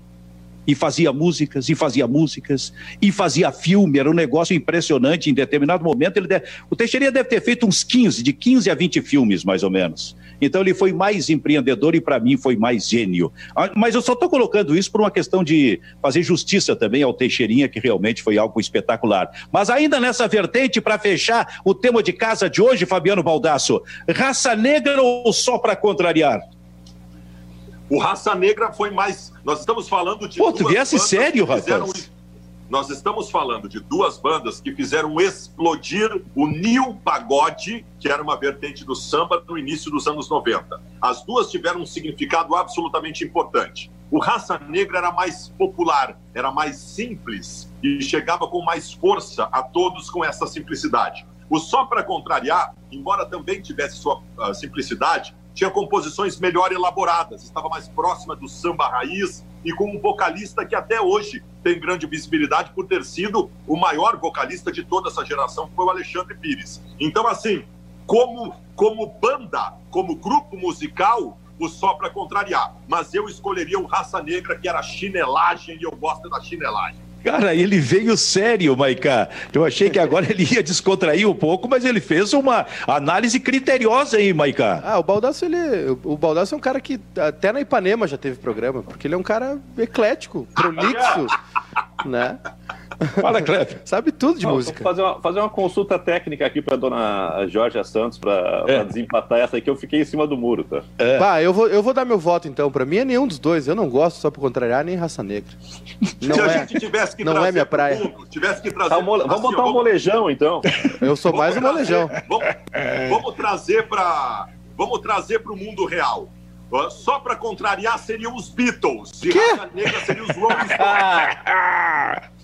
e fazia músicas, e fazia músicas, e fazia filme, era um negócio impressionante. Em determinado momento, ele o Teixeira deve ter feito uns 15, de 15 a 20 filmes, mais ou menos. Então, ele foi mais empreendedor e, para mim, foi mais gênio. Ah, mas eu só estou colocando isso por uma questão de fazer justiça também ao Teixeirinha, que realmente foi algo espetacular. Mas ainda nessa vertente, para fechar o tema de casa de hoje, Fabiano Baldasso, raça negra ou só para contrariar? O Raça Negra foi mais. Nós estamos falando de. Pô, tu viesse sério, rapaz. Nós estamos falando de duas bandas que fizeram explodir o New Pagode, que era uma vertente do samba no início dos anos 90. As duas tiveram um significado absolutamente importante. O Raça Negra era mais popular, era mais simples e chegava com mais força a todos com essa simplicidade. O Só para Contrariar, embora também tivesse sua uh, simplicidade, tinha composições melhor elaboradas, estava mais próxima do samba raiz e com um vocalista que até hoje tem grande visibilidade por ter sido o maior vocalista de toda essa geração, que foi o Alexandre Pires. Então, assim, como, como banda, como grupo musical, o Só para Contrariar. Mas eu escolheria o Raça Negra, que era chinelagem, e eu gosto da chinelagem. Cara, ele veio sério, Maiká. Eu achei que agora ele ia descontrair um pouco, mas ele fez uma análise criteriosa aí, Maiká. Ah, o Baldasso, ele, o Baldasso é um cara que até na Ipanema já teve programa, porque ele é um cara eclético, prolixo, né? Fala, Cleber. Sabe tudo de Não, música. Fazer uma, fazer uma consulta técnica aqui para dona Jorge Santos para é. desempatar essa aqui. Eu fiquei em cima do muro, tá? É. Bah, eu vou, eu vou dar meu voto então. Para mim é nenhum dos dois. Eu não gosto só para contrariar nem raça negra. Não Se é, a gente tivesse que não é minha praia. Mundo, tivesse que trazer. Tá, mole... Vamos assim, botar um molejão então. Eu sou mais um molejão. Vamos, vamos trazer para vamos trazer para o mundo real. Só para contrariar seriam os Beatles. E raça negra seriam os Rolling Stones.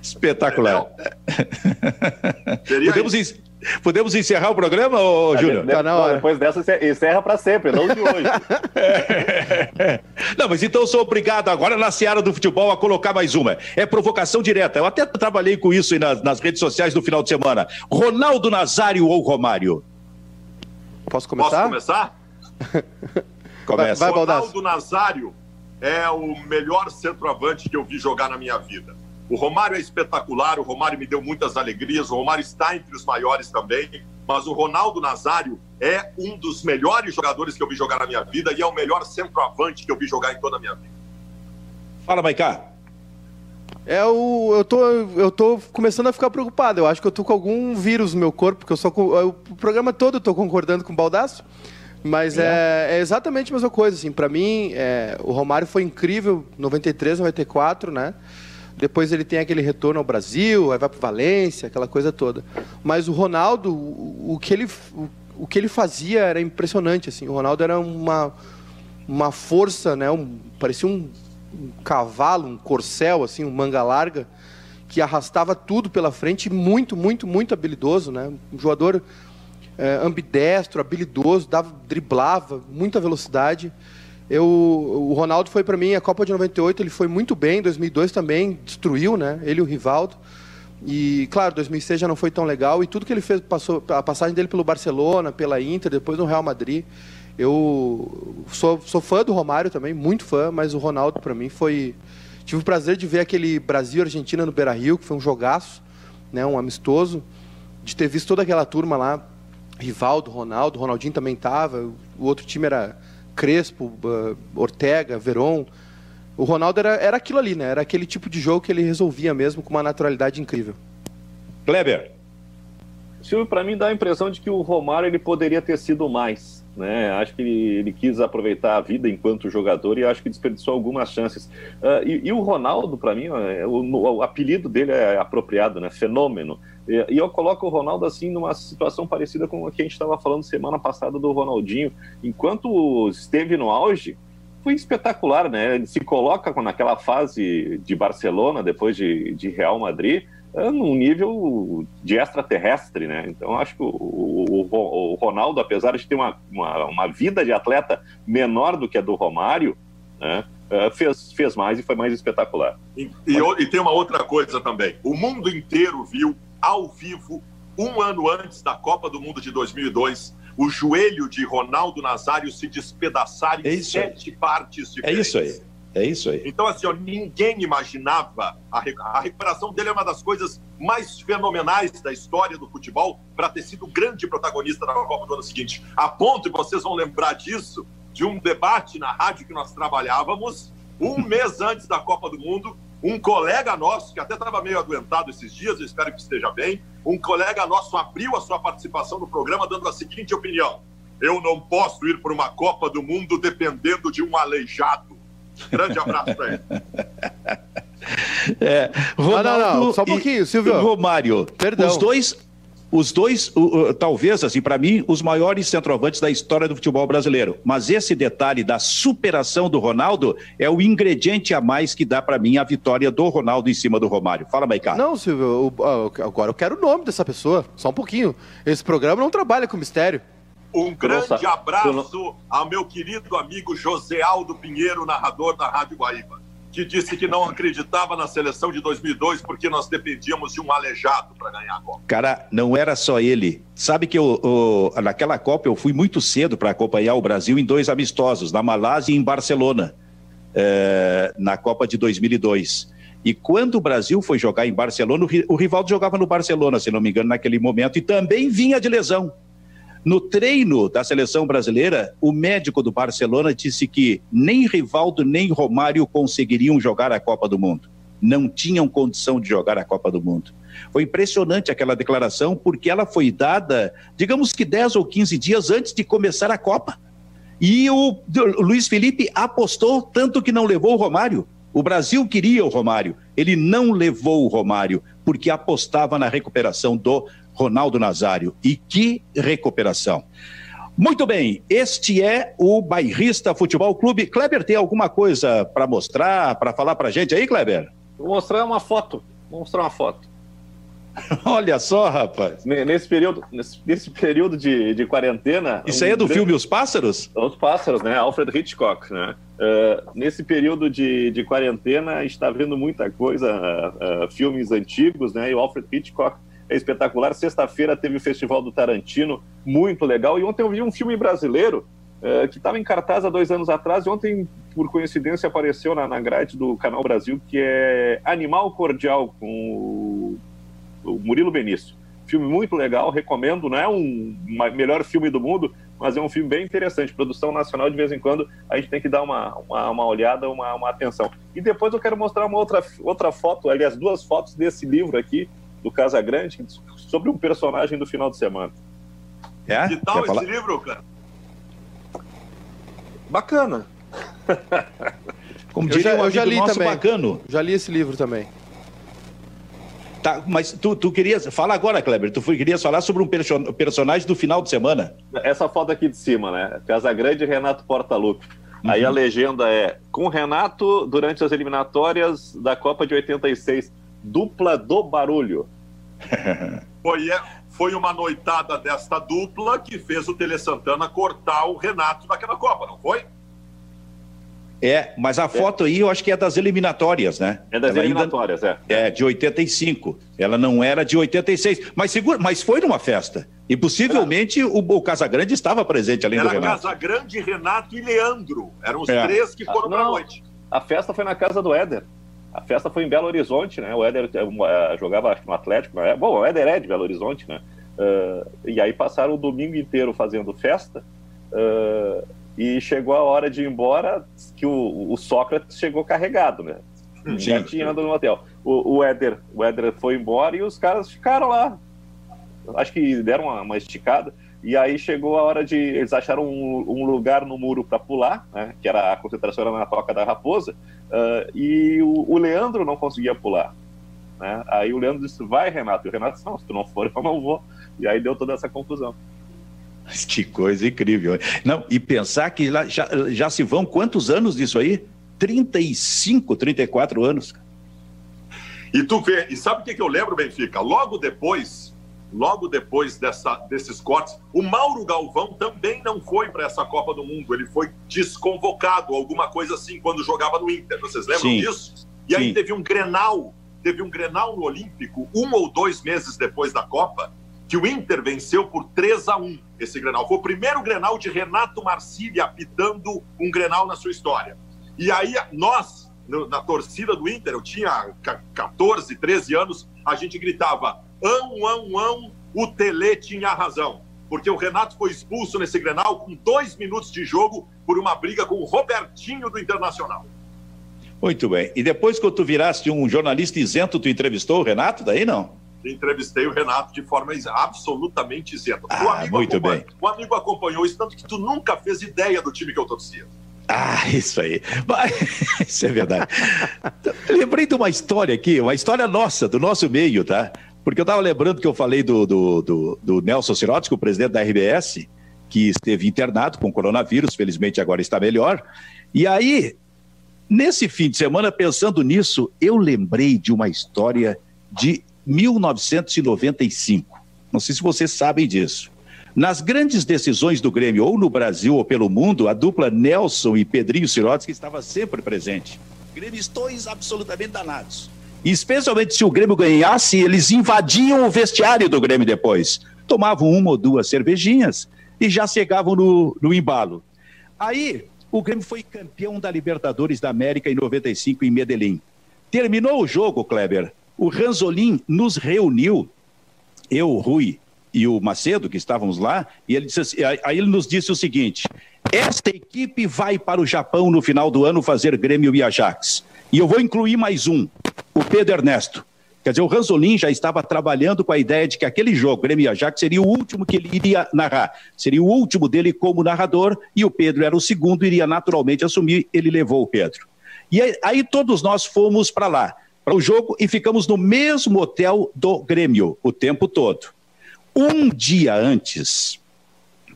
Espetacular. Podemos, Podemos encerrar o programa, ô, Júnior? Tá na hora. Depois dessa, encerra para sempre, não de hoje. não, mas então sou obrigado agora na seara do futebol a colocar mais uma. É provocação direta. Eu até trabalhei com isso nas, nas redes sociais no final de semana. Ronaldo Nazário ou Romário? Posso começar? Posso começar? Começa. Vai, Ronaldo Nazário é o melhor centroavante que eu vi jogar na minha vida. O Romário é espetacular, o Romário me deu muitas alegrias, o Romário está entre os maiores também, mas o Ronaldo Nazário é um dos melhores jogadores que eu vi jogar na minha vida e é o melhor centroavante que eu vi jogar em toda a minha vida. Fala, Maicá. É o, eu tô, eu tô começando a ficar preocupado. Eu acho que eu tô com algum vírus no meu corpo, porque eu só o programa todo eu tô concordando com o Baldaço. Mas é. É, é exatamente a mesma coisa, assim. Para mim, é, o Romário foi incrível, 93, 94, né? Depois ele tem aquele retorno ao Brasil, aí vai para Valência, aquela coisa toda. Mas o Ronaldo, o, o que ele, o, o, que ele fazia era impressionante. Assim. O Ronaldo era uma, uma força, né? Um, parecia um, um cavalo, um corcel, assim, um manga larga, que arrastava tudo pela frente, muito, muito, muito habilidoso, né? Um jogador ambidestro, habilidoso, dava, driblava, muita velocidade. Eu, o Ronaldo foi para mim a Copa de 98, ele foi muito bem, 2002 também destruiu, né? Ele e o Rivaldo. E claro, 2006 já não foi tão legal e tudo que ele fez passou a passagem dele pelo Barcelona, pela Inter, depois no Real Madrid. Eu sou, sou fã do Romário também, muito fã, mas o Ronaldo para mim foi tive o prazer de ver aquele Brasil Argentina no Beira-Rio, que foi um jogaço, né, um amistoso, de ter visto toda aquela turma lá, Rivaldo, Ronaldo, Ronaldinho também estava, o outro time era Crespo, uh, Ortega, Veron. O Ronaldo era, era aquilo ali, né? Era aquele tipo de jogo que ele resolvia mesmo com uma naturalidade incrível. Kleber. Silvio, para mim dá a impressão de que o Romário ele poderia ter sido mais. Né? Acho que ele, ele, quis aproveitar a vida enquanto jogador e acho que desperdiçou algumas chances. Uh, e, e, o Ronaldo, para mim, é, o, o, apelido dele é apropriado, né? Fenômeno. E, e, eu coloco o Ronaldo assim numa situação parecida com a que a gente estava falando semana passada do Ronaldinho. Enquanto esteve no auge, foi espetacular, né? Ele se coloca naquela fase de Barcelona, depois de, de Real Madrid num nível de extraterrestre, né? Então acho que o, o, o, Ronaldo, apesar de ter uma, uma, uma, vida de atleta menor do que a do Romário, né? É, fez, fez mais e foi mais espetacular. E, e, e tem uma outra coisa também. O mundo inteiro viu ao vivo, um ano antes da Copa do Mundo de 2002, o joelho de Ronaldo Nazário se despedaçar em é sete partes diferentes. É isso aí. É isso aí. Então, assim, ó, ninguém imaginava. A, a recuperação dele é uma das coisas mais fenomenais da história do futebol para ter sido o grande protagonista da Copa do ano seguinte. A ponto, e vocês vão lembrar disso, de um debate na rádio que nós trabalhávamos, um mês antes da Copa do Mundo, um colega nosso, que até estava meio adoentado esses dias, eu espero que esteja bem, um colega nosso abriu a sua participação no programa dando a seguinte opinião: Eu não posso ir para uma Copa do Mundo dependendo de um aleijado. Grande abraço para ele. É, Ronaldo ah, não, não, só um pouquinho, Silvio. Romário. Perdão. Os dois, os dois, uh, uh, talvez, assim, para mim, os maiores centroavantes da história do futebol brasileiro. Mas esse detalhe da superação do Ronaldo é o ingrediente a mais que dá para mim a vitória do Ronaldo em cima do Romário. Fala, Maicá. Não, Silvio, eu, agora eu quero o nome dessa pessoa. Só um pouquinho. Esse programa não trabalha com mistério. Um grande abraço ao meu querido amigo José Aldo Pinheiro, narrador da Rádio Guaíba, que disse que não acreditava na seleção de 2002 porque nós dependíamos de um aleijado para ganhar a Copa. Cara, não era só ele. Sabe que eu, eu naquela Copa eu fui muito cedo para acompanhar o Brasil em dois amistosos, na Malásia e em Barcelona, é, na Copa de 2002. E quando o Brasil foi jogar em Barcelona, o Rivaldo jogava no Barcelona, se não me engano, naquele momento, e também vinha de lesão. No treino da seleção brasileira, o médico do Barcelona disse que nem Rivaldo nem Romário conseguiriam jogar a Copa do Mundo. Não tinham condição de jogar a Copa do Mundo. Foi impressionante aquela declaração, porque ela foi dada, digamos que 10 ou 15 dias antes de começar a Copa. E o Luiz Felipe apostou, tanto que não levou o Romário. O Brasil queria o Romário, ele não levou o Romário, porque apostava na recuperação do Ronaldo Nazário. E que recuperação. Muito bem, este é o Bairrista Futebol Clube. Kleber, tem alguma coisa para mostrar, para falar para gente aí, Kleber? Vou mostrar uma foto Vou mostrar uma foto. Olha só, rapaz. Nesse período, nesse, nesse período de, de quarentena. Isso um aí é do grande... filme Os Pássaros? Os Pássaros, né? Alfred Hitchcock, né? Uh, nesse período de, de quarentena, a gente está vendo muita coisa, uh, uh, filmes antigos, né? E o Alfred Hitchcock é espetacular. Sexta-feira teve o Festival do Tarantino, muito legal. E ontem eu vi um filme brasileiro que estava em cartaz há dois anos atrás, e ontem, por coincidência, apareceu na, na grade do Canal Brasil, que é Animal Cordial, com o o Murilo Benício. Filme muito legal, recomendo. Não é um melhor filme do mundo, mas é um filme bem interessante. Produção nacional, de vez em quando, a gente tem que dar uma, uma, uma olhada, uma, uma atenção. E depois eu quero mostrar uma outra, outra foto, aliás, duas fotos desse livro aqui, do Casa Grande, sobre um personagem do final de semana. É? Que tal esse livro, cara? Bacana. Como diria eu já, eu já li também. Bacano. Já li esse livro também. Tá, mas tu, tu querias. Fala agora, Kleber. Tu querias falar sobre um perso personagem do final de semana. Essa foto aqui de cima, né? Casagrande e Renato Portaluppi. Uhum. Aí a legenda é: com Renato durante as eliminatórias da Copa de 86. Dupla do barulho. foi, é, foi uma noitada desta dupla que fez o Tele Santana cortar o Renato naquela Copa, não foi? É, mas a é. foto aí eu acho que é das eliminatórias, né? É das Ela eliminatórias, ainda, é. É, de 85. Ela não era de 86. Mas, segura, mas foi numa festa. E possivelmente é. o, o Casagrande estava presente além era do Renato. Casagrande, Renato e Leandro. Eram os é. três que foram para a noite. A festa foi na casa do Éder. A festa foi em Belo Horizonte, né? O Éder uh, jogava no Atlético. Né? Bom, o Éder é de Belo Horizonte, né? Uh, e aí passaram o domingo inteiro fazendo festa. Uh, e chegou a hora de ir embora, que o, o Sócrates chegou carregado, né? Já tinha andado no hotel. O, o, Éder, o Éder foi embora e os caras ficaram lá. Acho que deram uma, uma esticada. E aí chegou a hora de. Eles acharam um, um lugar no muro para pular, né? Que era a concentração era na toca da raposa. Uh, e o, o, Leandro não conseguia pular. Né? Aí o Leandro disse: Vai, Renato. E o Renato disse: Não, se tu não for, eu não vou. E aí deu toda essa confusão. Que coisa incrível. Não, e pensar que lá já, já se vão quantos anos disso aí? 35, 34 anos. E tu vê, e sabe o que, que eu lembro, Benfica? Logo depois, logo depois dessa, desses cortes, o Mauro Galvão também não foi para essa Copa do Mundo. Ele foi desconvocado, alguma coisa assim, quando jogava no Inter. Vocês lembram Sim. disso? E aí Sim. teve um Grenal, teve um Grenal no Olímpico, um ou dois meses depois da Copa, que o Inter venceu por 3 a 1 esse Grenal. Foi o primeiro Grenal de Renato Marcílio apitando um Grenal na sua história. E aí nós, na torcida do Inter, eu tinha 14, 13 anos, a gente gritava: ão, ão, ão, o Tele tinha razão. Porque o Renato foi expulso nesse Grenal com dois minutos de jogo por uma briga com o Robertinho do Internacional. Muito bem. E depois, quando tu viraste um jornalista isento, tu entrevistou o Renato? Daí não? entrevistei o Renato de forma absolutamente isenta. Ah, muito bem. O amigo acompanhou isso, tanto que tu nunca fez ideia do time que eu torcia. Ah, isso aí. isso é verdade. Lembrei de uma história aqui, uma história nossa, do nosso meio, tá? Porque eu estava lembrando que eu falei do, do, do, do Nelson Sirotsky, o presidente da RBS, que esteve internado com coronavírus, felizmente agora está melhor. E aí, nesse fim de semana, pensando nisso, eu lembrei de uma história de 1995. Não sei se vocês sabem disso. Nas grandes decisões do Grêmio, ou no Brasil ou pelo mundo, a dupla Nelson e Pedrinho Sirotsky estava sempre presente. Grêmistas absolutamente danados. Especialmente se o Grêmio ganhasse, eles invadiam o vestiário do Grêmio depois. Tomavam uma ou duas cervejinhas e já chegavam no, no embalo. Aí, o Grêmio foi campeão da Libertadores da América em 95 em Medellín. Terminou o jogo, Kleber, o Ranzolin nos reuniu, eu, o Rui e o Macedo, que estávamos lá, e ele assim, aí ele nos disse o seguinte: esta equipe vai para o Japão no final do ano fazer Grêmio e Ajax. E eu vou incluir mais um, o Pedro Ernesto. Quer dizer, o Ranzolin já estava trabalhando com a ideia de que aquele jogo, Grêmio Ajax, seria o último que ele iria narrar. Seria o último dele como narrador, e o Pedro era o segundo, iria naturalmente assumir, ele levou o Pedro. E aí, aí todos nós fomos para lá para o jogo e ficamos no mesmo hotel do Grêmio o tempo todo. Um dia antes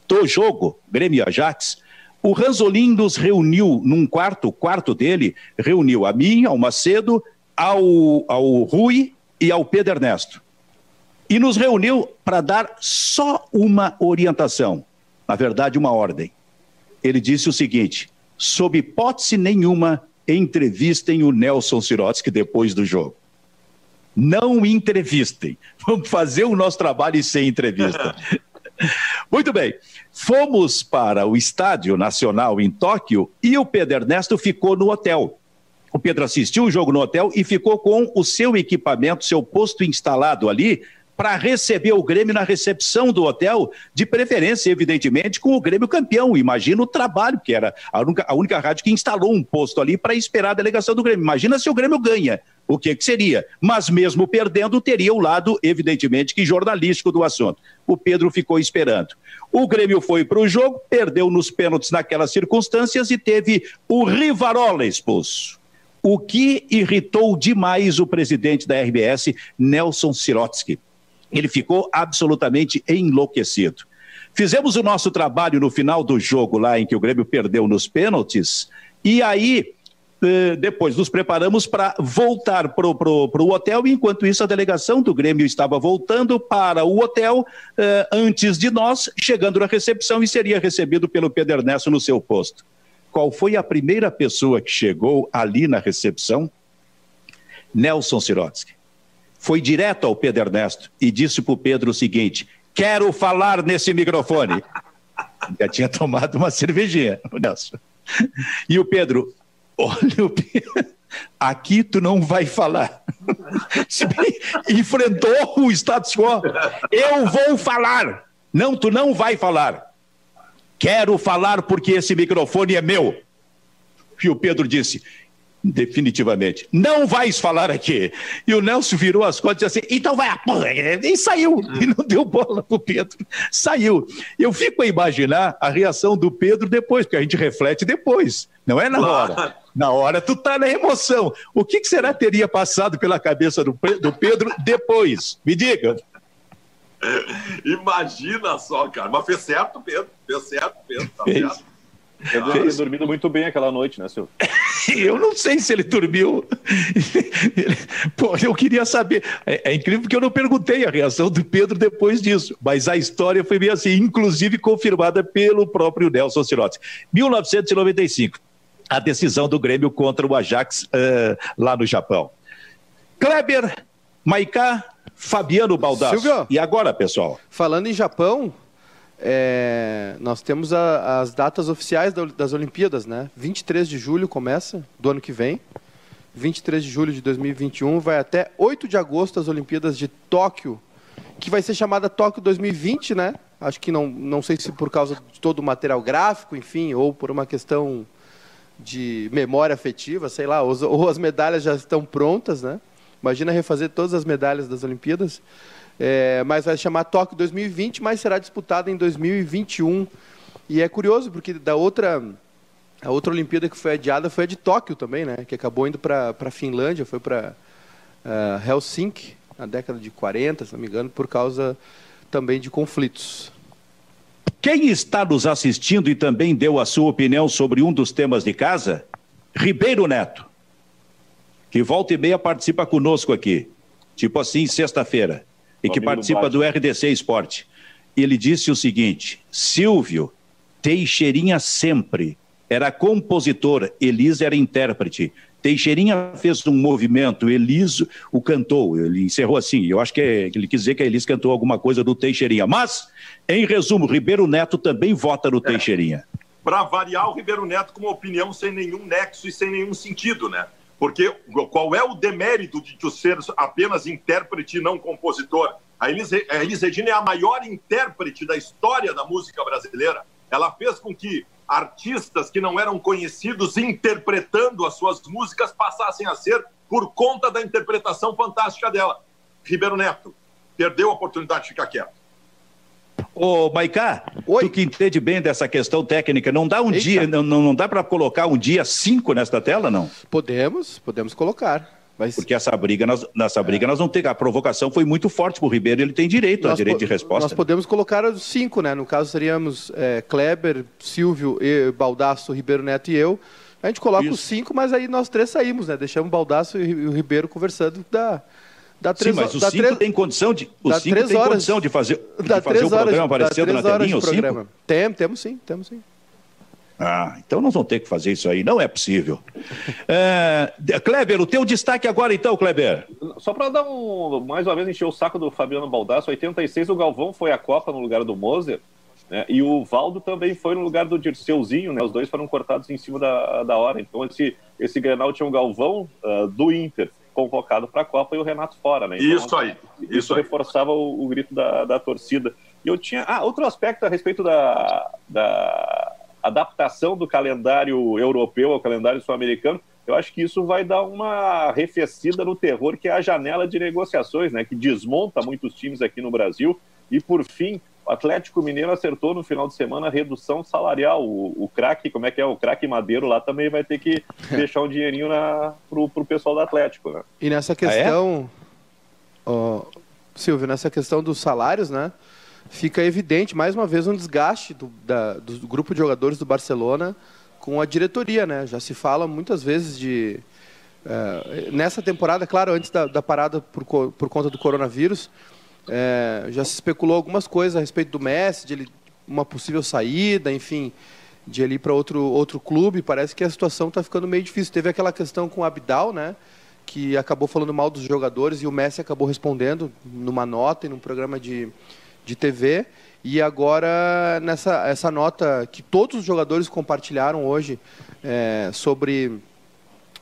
do jogo, Grêmio Ajax, o Ranzolin nos reuniu num quarto, o quarto dele, reuniu a mim, ao Macedo, ao, ao Rui e ao Pedro Ernesto. E nos reuniu para dar só uma orientação, na verdade, uma ordem. Ele disse o seguinte: sob hipótese nenhuma, entrevistem o Nelson Sirotsky depois do jogo. Não entrevistem. Vamos fazer o nosso trabalho sem entrevista. Muito bem. Fomos para o Estádio Nacional em Tóquio e o Pedro Ernesto ficou no hotel. O Pedro assistiu o jogo no hotel e ficou com o seu equipamento, seu posto instalado ali, para receber o Grêmio na recepção do hotel, de preferência, evidentemente, com o Grêmio campeão. Imagina o trabalho, que era a única, a única rádio que instalou um posto ali para esperar a delegação do Grêmio. Imagina se o Grêmio ganha, o que, que seria? Mas mesmo perdendo, teria o lado, evidentemente, que jornalístico do assunto. O Pedro ficou esperando. O Grêmio foi para o jogo, perdeu nos pênaltis naquelas circunstâncias e teve o Rivarola expulso. O que irritou demais o presidente da RBS, Nelson Sirotsky ele ficou absolutamente enlouquecido. Fizemos o nosso trabalho no final do jogo lá em que o Grêmio perdeu nos pênaltis, e aí eh, depois nos preparamos para voltar para o hotel, enquanto isso a delegação do Grêmio estava voltando para o hotel eh, antes de nós, chegando na recepção e seria recebido pelo Pedro Ernesto no seu posto. Qual foi a primeira pessoa que chegou ali na recepção? Nelson Sirotsky foi direto ao Pedro Ernesto e disse para o Pedro o seguinte: quero falar nesse microfone. Já tinha tomado uma cervejinha, Nelson. E o Pedro, olha o Pedro, aqui tu não vai falar. Enfrentou o status quo. Eu vou falar. Não, tu não vai falar. Quero falar porque esse microfone é meu. E o Pedro disse: definitivamente. Não vais falar aqui. E o Nelson virou as costas e disse assim: então vai a porra. E saiu. E não deu bola pro Pedro. Saiu. Eu fico a imaginar a reação do Pedro depois, porque a gente reflete depois. Não é na hora. Na hora tu tá na emoção. O que, que será teria passado pela cabeça do, do Pedro depois? Me diga. Imagina só, cara. Mas fez certo, Pedro. Fez certo, Pedro. Tá certo. Ele deve ter dormido muito bem aquela noite, né, Silvio? eu não sei se ele dormiu. Pô, eu queria saber. É, é, incrível porque eu não perguntei a reação do Pedro depois disso, mas a história foi bem assim, inclusive confirmada pelo próprio Nelson Sirotti. 1995, a decisão do Grêmio contra o Ajax uh, lá no Japão. Kleber, Maiká, Fabiano Baldasso. Silvio, e agora, pessoal? Falando em Japão, é, nós temos a, as datas oficiais das Olimpíadas, né? 23 de julho começa, do ano que vem. 23 de julho de 2021 vai até 8 de agosto as Olimpíadas de Tóquio, que vai ser chamada Tóquio 2020, né? Acho que não, não sei se por causa de todo o material gráfico, enfim, ou por uma questão de memória afetiva, sei lá, ou, ou as medalhas já estão prontas, né? Imagina refazer todas as medalhas das Olimpíadas. É, mas vai chamar Tóquio 2020, mas será disputada em 2021. E é curioso, porque da outra, a outra Olimpíada que foi adiada foi a de Tóquio também, né? Que acabou indo para a Finlândia, foi para uh, Helsinki, na década de 40, se não me engano, por causa também de conflitos. Quem está nos assistindo e também deu a sua opinião sobre um dos temas de casa? Ribeiro Neto, que volta e meia participa conosco aqui. Tipo assim, sexta-feira e que participa do RDC Esporte. Ele disse o seguinte: Silvio, Teixeirinha sempre era compositor, Elis era intérprete. Teixeirinha fez um movimento, Elis o cantou. Ele encerrou assim. Eu acho que é, ele quis dizer que a Elis cantou alguma coisa do Teixeirinha. Mas, em resumo, Ribeiro Neto também vota no é. Teixeirinha. Para variar, o Ribeiro Neto com uma opinião sem nenhum nexo e sem nenhum sentido, né? Porque qual é o demérito de tu ser apenas intérprete e não compositor? A Elis, Regina é a maior intérprete da história da música brasileira. Ela fez com que artistas que não eram conhecidos interpretando as suas músicas passassem a ser por conta da interpretação fantástica dela. Ribeiro Neto perdeu a oportunidade de ficar quieto. Ô, Maicá, Oi. tu que entende bem dessa questão técnica, não dá um Eita. dia, não, não dá para colocar um dia cinco nesta tela, não? Podemos, podemos colocar. Mas... Porque essa briga, nós, nessa briga, é. nós não temos. A provocação foi muito forte para o Ribeiro, ele tem direito, a direito de resposta. Nós podemos colocar os cinco, né? No caso, seríamos é, Kleber, Silvio, e, Baldasso, Ribeiro Neto e eu. A gente coloca Isso. os cinco, mas aí nós três saímos, né? Deixamos o Baldasso e o Ribeiro conversando da, Dá três, Sim, mas o 5 tem condição de, o cinco tem horas, condição de fazer, de fazer o programa aparecendo na telinha, o 5? Tem, temos sim, temos sim. Ah, então nós vamos ter que fazer isso aí, não é possível. é, Kleber, o teu destaque agora então, Kleber. Só para dar um, mais uma vez encher o saco do Fabiano Baldasso, 86 o Galvão foi a Copa no lugar do Moser, né, e o Valdo também foi no lugar do Dirceuzinho, né, os dois foram cortados em cima da, da hora, então esse, esse Grenal tinha um Galvão uh, do Inter, convocado para a Copa e o Renato fora, né? Então, isso aí. Isso, isso reforçava o, o, grito da, da torcida. E eu tinha. Ah, outro aspecto a respeito da, da adaptação do calendário europeu ao calendário sul-americano. Eu acho que isso vai dar uma arrefecida no terror, que é a janela de negociações, né? Que desmonta muitos times aqui no Brasil. E, por fim, Atlético Mineiro acertou no final de semana a redução salarial. O, o craque, como é que é? O craque Madeiro lá também vai ter que deixar um dinheirinho na, pro, pro pessoal do Atlético, né? E nessa questão, ah, é? oh, Silvio, nessa questão dos salários, né? Fica evidente, mais uma vez, um desgaste do, da, do grupo de jogadores do Barcelona com a diretoria, né? Já se fala muitas vezes de. Uh, nessa temporada, claro, antes da, da parada por, por conta do coronavírus, é, já se especulou algumas coisas a respeito do Messi, de ele, uma possível saída, enfim, de ele ir para outro, outro clube. Parece que a situação está ficando meio difícil. Teve aquela questão com o Abdal, né? Que acabou falando mal dos jogadores e o Messi acabou respondendo numa nota e num programa de, de TV. E agora, nessa essa nota que todos os jogadores compartilharam hoje é, sobre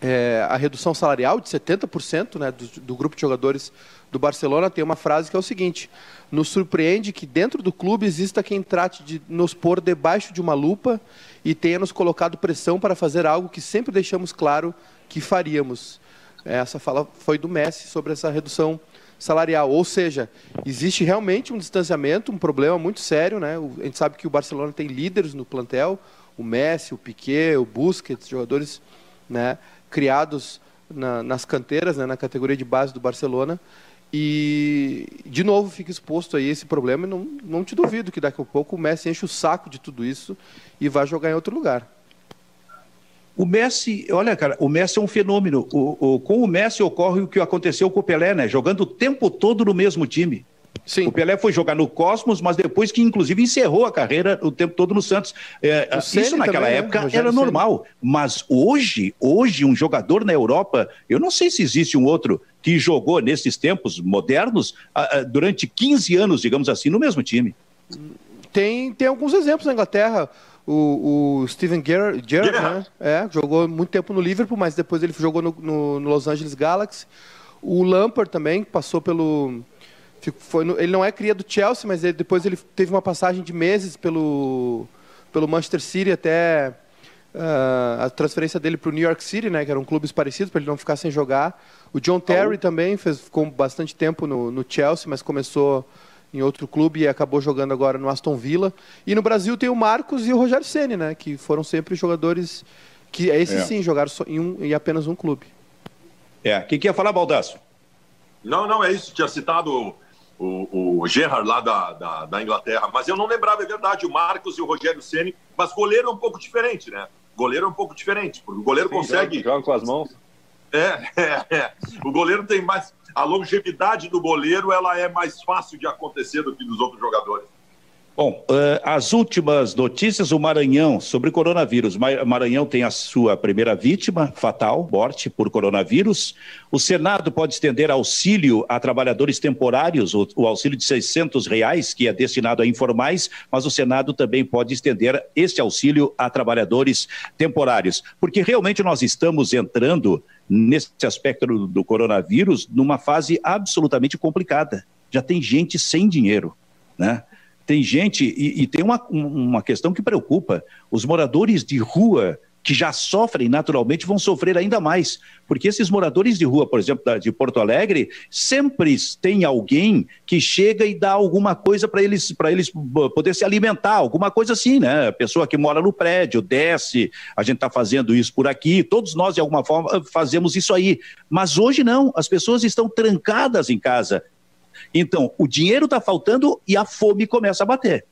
é, a redução salarial de 70% né, do, do grupo de jogadores do Barcelona tem uma frase que é o seguinte: nos surpreende que dentro do clube exista quem trate de nos pôr debaixo de uma lupa e tenha nos colocado pressão para fazer algo que sempre deixamos claro que faríamos. Essa fala foi do Messi sobre essa redução salarial. Ou seja, existe realmente um distanciamento, um problema muito sério. Né? A gente sabe que o Barcelona tem líderes no plantel, o Messi, o Piquet, o Busquets, jogadores né, criados na, nas canteiras, né, na categoria de base do Barcelona. E, de novo, fica exposto aí esse problema e não, não te duvido que daqui a pouco o Messi enche o saco de tudo isso e vai jogar em outro lugar. O Messi, olha, cara, o Messi é um fenômeno. O, o, com o Messi ocorre o que aconteceu com o Pelé, né? Jogando o tempo todo no mesmo time. Sim. O Pelé foi jogar no Cosmos, mas depois que, inclusive, encerrou a carreira o tempo todo no Santos. É, isso naquela também, né? época né? era normal. Mas hoje, hoje, um jogador na Europa, eu não sei se existe um outro que jogou nesses tempos modernos durante 15 anos, digamos assim, no mesmo time. Tem, tem alguns exemplos na Inglaterra. O, o Steven Gerrard, Gerrard né? é, jogou muito tempo no Liverpool, mas depois ele jogou no, no, no Los Angeles Galaxy. O Lampard também passou pelo, foi no, ele não é cria do Chelsea, mas ele, depois ele teve uma passagem de meses pelo, pelo Manchester City até uh, a transferência dele para o New York City, né, que eram clubes parecidos, para ele não ficar sem jogar. O John Terry também fez, ficou bastante tempo no, no Chelsea, mas começou em outro clube e acabou jogando agora no Aston Villa. E no Brasil tem o Marcos e o Rogério Ceni, né, que foram sempre jogadores que esses é. sim jogaram em, um, em apenas um clube. É, quem quer falar, Baldasso? Não, não, é isso. Tinha citado o, o Gerrard lá da, da, da, Inglaterra. Mas eu não lembrava, é verdade, o Marcos e o Rogério Ceni. Mas goleiro é um pouco diferente, né? Goleiro é um pouco diferente, porque o goleiro Sim, consegue. Joga com as mãos. É, é, é. O goleiro tem mais. A longevidade do goleiro ela é mais fácil de acontecer do que dos outros jogadores. Bom, uh, as últimas notícias, o Maranhão, sobre coronavírus. Maranhão tem a sua primeira vítima fatal, morte por coronavírus. O Senado pode estender auxílio a trabalhadores temporários, o, auxílio de 600 reais, que é destinado a informais, mas o Senado também pode estender esse auxílio a trabalhadores temporários. Porque realmente nós estamos entrando nesse aspecto do, do coronavírus numa fase absolutamente complicada. Já tem gente sem dinheiro, né? Tem gente, e, e tem uma, uma questão que preocupa: os moradores de rua que já sofrem naturalmente vão sofrer ainda mais, porque esses moradores de rua, por exemplo, de Porto Alegre, sempre tem alguém que chega e dá alguma coisa para eles para eles poder se alimentar, alguma coisa assim, né? A pessoa que mora no prédio desce, a gente está fazendo isso por aqui, todos nós de alguma forma fazemos isso aí, mas hoje não, as pessoas estão trancadas em casa então, o dinheiro está faltando e a fome começa a bater.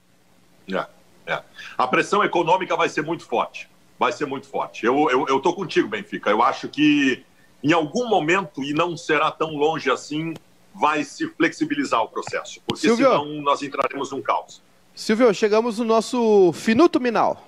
É, é. A pressão econômica vai ser muito forte. Vai ser muito forte. Eu estou eu, contigo, Benfica. Eu acho que em algum momento, e não será tão longe assim, vai se flexibilizar o processo, porque Silvio, senão nós entraremos num caos. Silvio, chegamos no nosso finuto minal.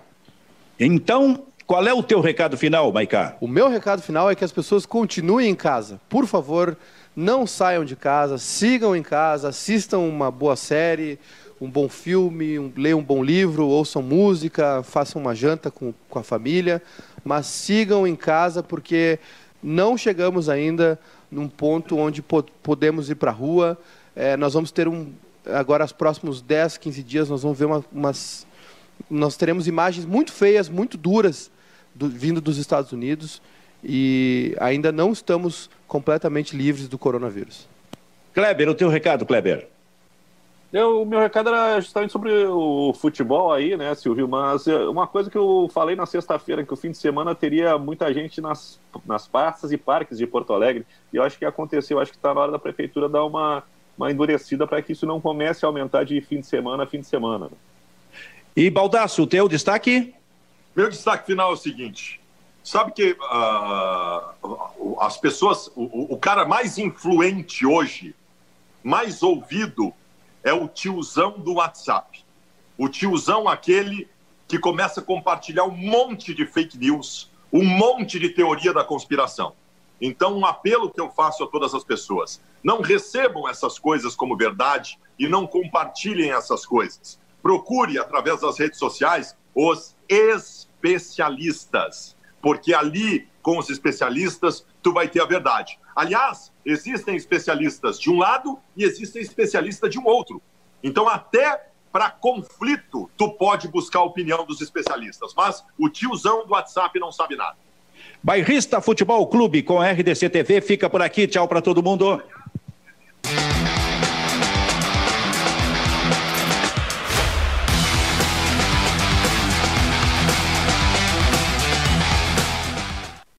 Então, qual é o teu recado final, Maicá? O meu recado final é que as pessoas continuem em casa. Por favor, não saiam de casa, sigam em casa, assistam uma boa série, um bom filme, um, leiam um bom livro, ouçam música, façam uma janta com, com a família, mas sigam em casa porque não chegamos ainda num ponto onde po podemos ir para a rua. É, nós vamos ter um. Agora, os próximos 10, 15 dias, nós vamos ver uma, umas. Nós teremos imagens muito feias, muito duras, do, vindo dos Estados Unidos e ainda não estamos completamente livres do coronavírus. Kleber, o teu recado, Kleber. Eu, o meu recado era justamente sobre o futebol aí, né, Silvio? Mas eh, uma coisa que eu falei na sexta-feira, que o fim de semana teria muita gente nas, nas praças e parques de Porto Alegre. E eu acho que aconteceu, acho que está na hora da prefeitura dar uma, uma endurecida para que isso não comece a aumentar de fim de semana a fim de semana. E Baldaço, o teu destaque? Meu destaque final é o seguinte: sabe que uh, as pessoas, o, o cara mais influente hoje, mais ouvido é o tiozão do WhatsApp. O tiozão aquele que começa a compartilhar um monte de fake news, um monte de teoria da conspiração. Então, um apelo que eu faço a todas as pessoas: não recebam essas coisas como verdade e não compartilhem essas coisas. Procure, através das redes sociais, os especialistas, porque ali, com os especialistas, tu vai ter a verdade. Aliás, existem especialistas de um lado e existem especialistas de um outro. Então, até para conflito, tu pode buscar a opinião dos especialistas, mas o tiozão do WhatsApp não sabe nada. Bairrista Futebol Clube com RDC TV fica por aqui. Tchau para todo mundo.